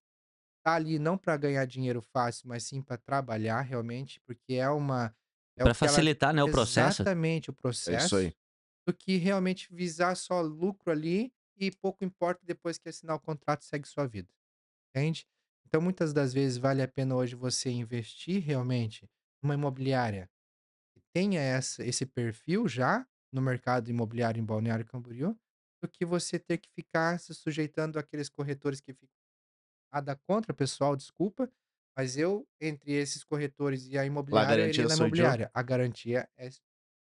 tá ali não para ganhar dinheiro fácil, mas sim para trabalhar realmente, porque é uma é Para que ela facilitar, né, o processo. exatamente o É isso processo aí. do que realmente visar só lucro ali e pouco importa depois que assinar o contrato segue sua vida, entende? Então muitas das vezes vale a pena hoje você investir realmente numa imobiliária que tenha essa, esse perfil já no mercado imobiliário em Balneário Camboriú, do que você ter que ficar se sujeitando àqueles corretores que ficam nada contra, pessoal, desculpa, mas eu, entre esses corretores e a a imobiliária, garantia iria na sou eu. imobiliária. A garantia é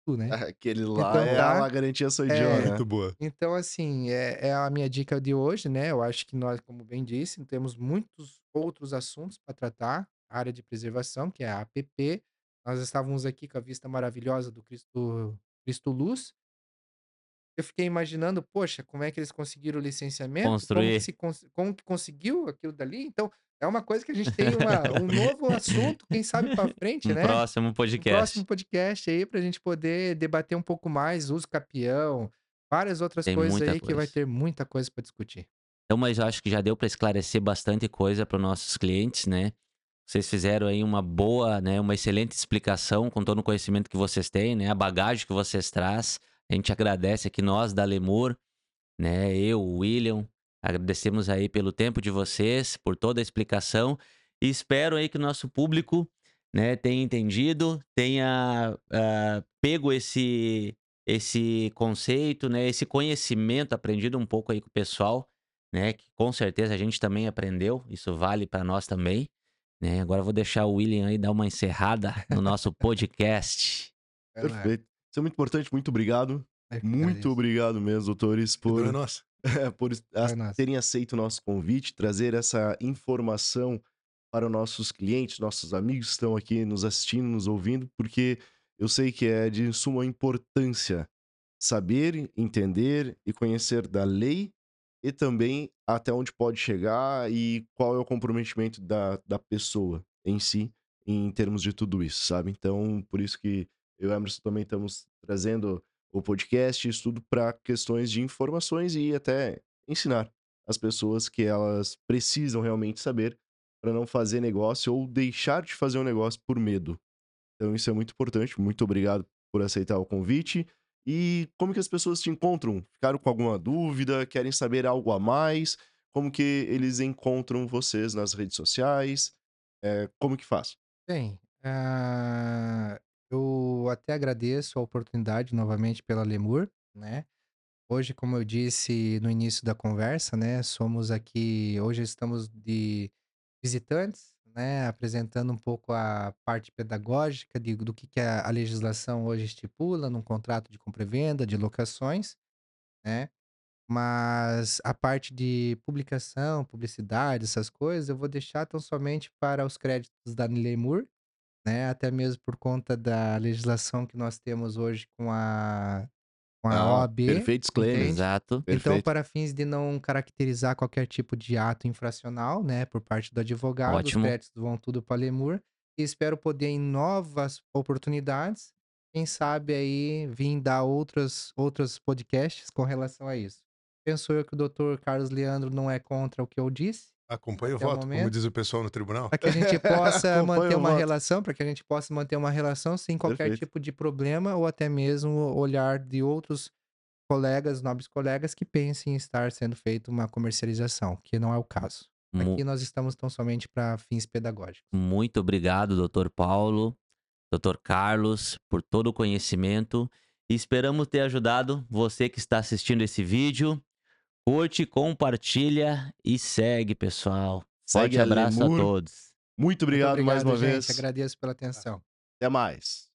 tu, né? (laughs) Aquele lá Então é tá, a garantia sou eu, é, né? Muito boa. então, assim, é, é a minha dica de hoje, né? Eu acho que nós, como bem disse, temos muitos outros assuntos para tratar. A área de preservação, que é a APP. Nós estávamos aqui com a vista maravilhosa do Cristo, Cristo Luz. Eu fiquei imaginando, poxa, como é que eles conseguiram o licenciamento? Como Construir. se, cons- como que conseguiu aquilo dali? Então, é uma coisa que a gente tem uma- um novo assunto, quem sabe para frente, Um né? próximo Um podcast. próximo podcast aí pra gente poder debater um pouco mais uso capião, várias outras Tem coisas aí que vai coisa. ter muita coisa pra discutir. Então, mas eu acho que já deu para esclarecer bastante coisa para os nossos clientes, né? Vocês fizeram aí uma boa, né, uma excelente explicação com todo o conhecimento que vocês têm, né, a bagagem que vocês traz. A gente agradece aqui nós da Lemur, né, eu, o William, agradecemos aí pelo tempo de vocês, por toda a explicação e espero aí que o nosso público, né, tenha entendido, tenha ah, pego esse esse conceito, né, esse conhecimento aprendido um pouco aí com o pessoal, né, que com certeza a gente também aprendeu, isso vale para nós também, né? Agora eu vou deixar o William aí dar uma encerrada no nosso (laughs) podcast. Perfeito. Isso é muito importante, muito obrigado. Que Muito agradeço. obrigado mesmo, doutores, Que dor é (laughs) por, por as- nossa. terem aceito o nosso convite, trazer essa informação para os nossos clientes, nossos amigos que estão aqui nos assistindo, nos ouvindo, porque eu sei que é de suma importância saber, entender e conhecer da lei e também até onde pode chegar e qual é o comprometimento da, da pessoa em si em termos de tudo isso, sabe? Então, por isso que eu e o Emerson também estamos trazendo o podcast, isso tudo para questões de informações e até ensinar as pessoas que elas precisam realmente saber para não fazer negócio ou deixar de fazer um negócio por medo. Então isso é muito importante. Muito obrigado por aceitar o convite. E como que as pessoas te encontram? Ficaram com alguma dúvida? Querem saber algo a mais? Como que eles encontram vocês nas redes sociais? É, como que faz? Bem, ah, eu até agradeço a oportunidade novamente pela Lemur, né? Hoje, como eu disse no início da conversa, né, somos aqui, hoje estamos de visitantes, né, apresentando um pouco a parte pedagógica de, do que, que a, a legislação hoje estipula num contrato de compra e venda, de locações, né? Mas a parte de publicação, publicidade, essas coisas, eu vou deixar tão somente para os créditos da Lemur, né? Até mesmo por conta da legislação que nós temos hoje com a com a Ah, OAB. perfeito disclaimer. Exato. Então, Perfeito. para fins de não caracterizar qualquer tipo de ato infracional, né, por parte do advogado, Ótimo. os créditos vão tudo para Lemur. E espero poder, em novas oportunidades, quem sabe aí vir dar outros, outros podcasts com relação a isso. Penso eu que o doutor Carlos Leandro não é contra o que eu disse, Acompanha o Até o voto, como diz o pessoal no tribunal. para que a gente (laughs) possa manter uma voto. relação, para que a gente possa manter uma relação sem qualquer Perfeito. tipo de problema ou até mesmo olhar de outros colegas, nobres colegas que pensem em estar sendo feita uma comercialização, que não é o caso. Aqui nós estamos tão somente para fins pedagógicos. Muito obrigado, doutor Paulo, doutor Carlos, por todo o conhecimento. E esperamos ter ajudado você que está assistindo esse vídeo. Curte, compartilha e segue, pessoal. Segue Forte abraço Lemur. a todos. Muito obrigado, Muito mais uma gente. vez. Agradeço pela atenção. Até mais.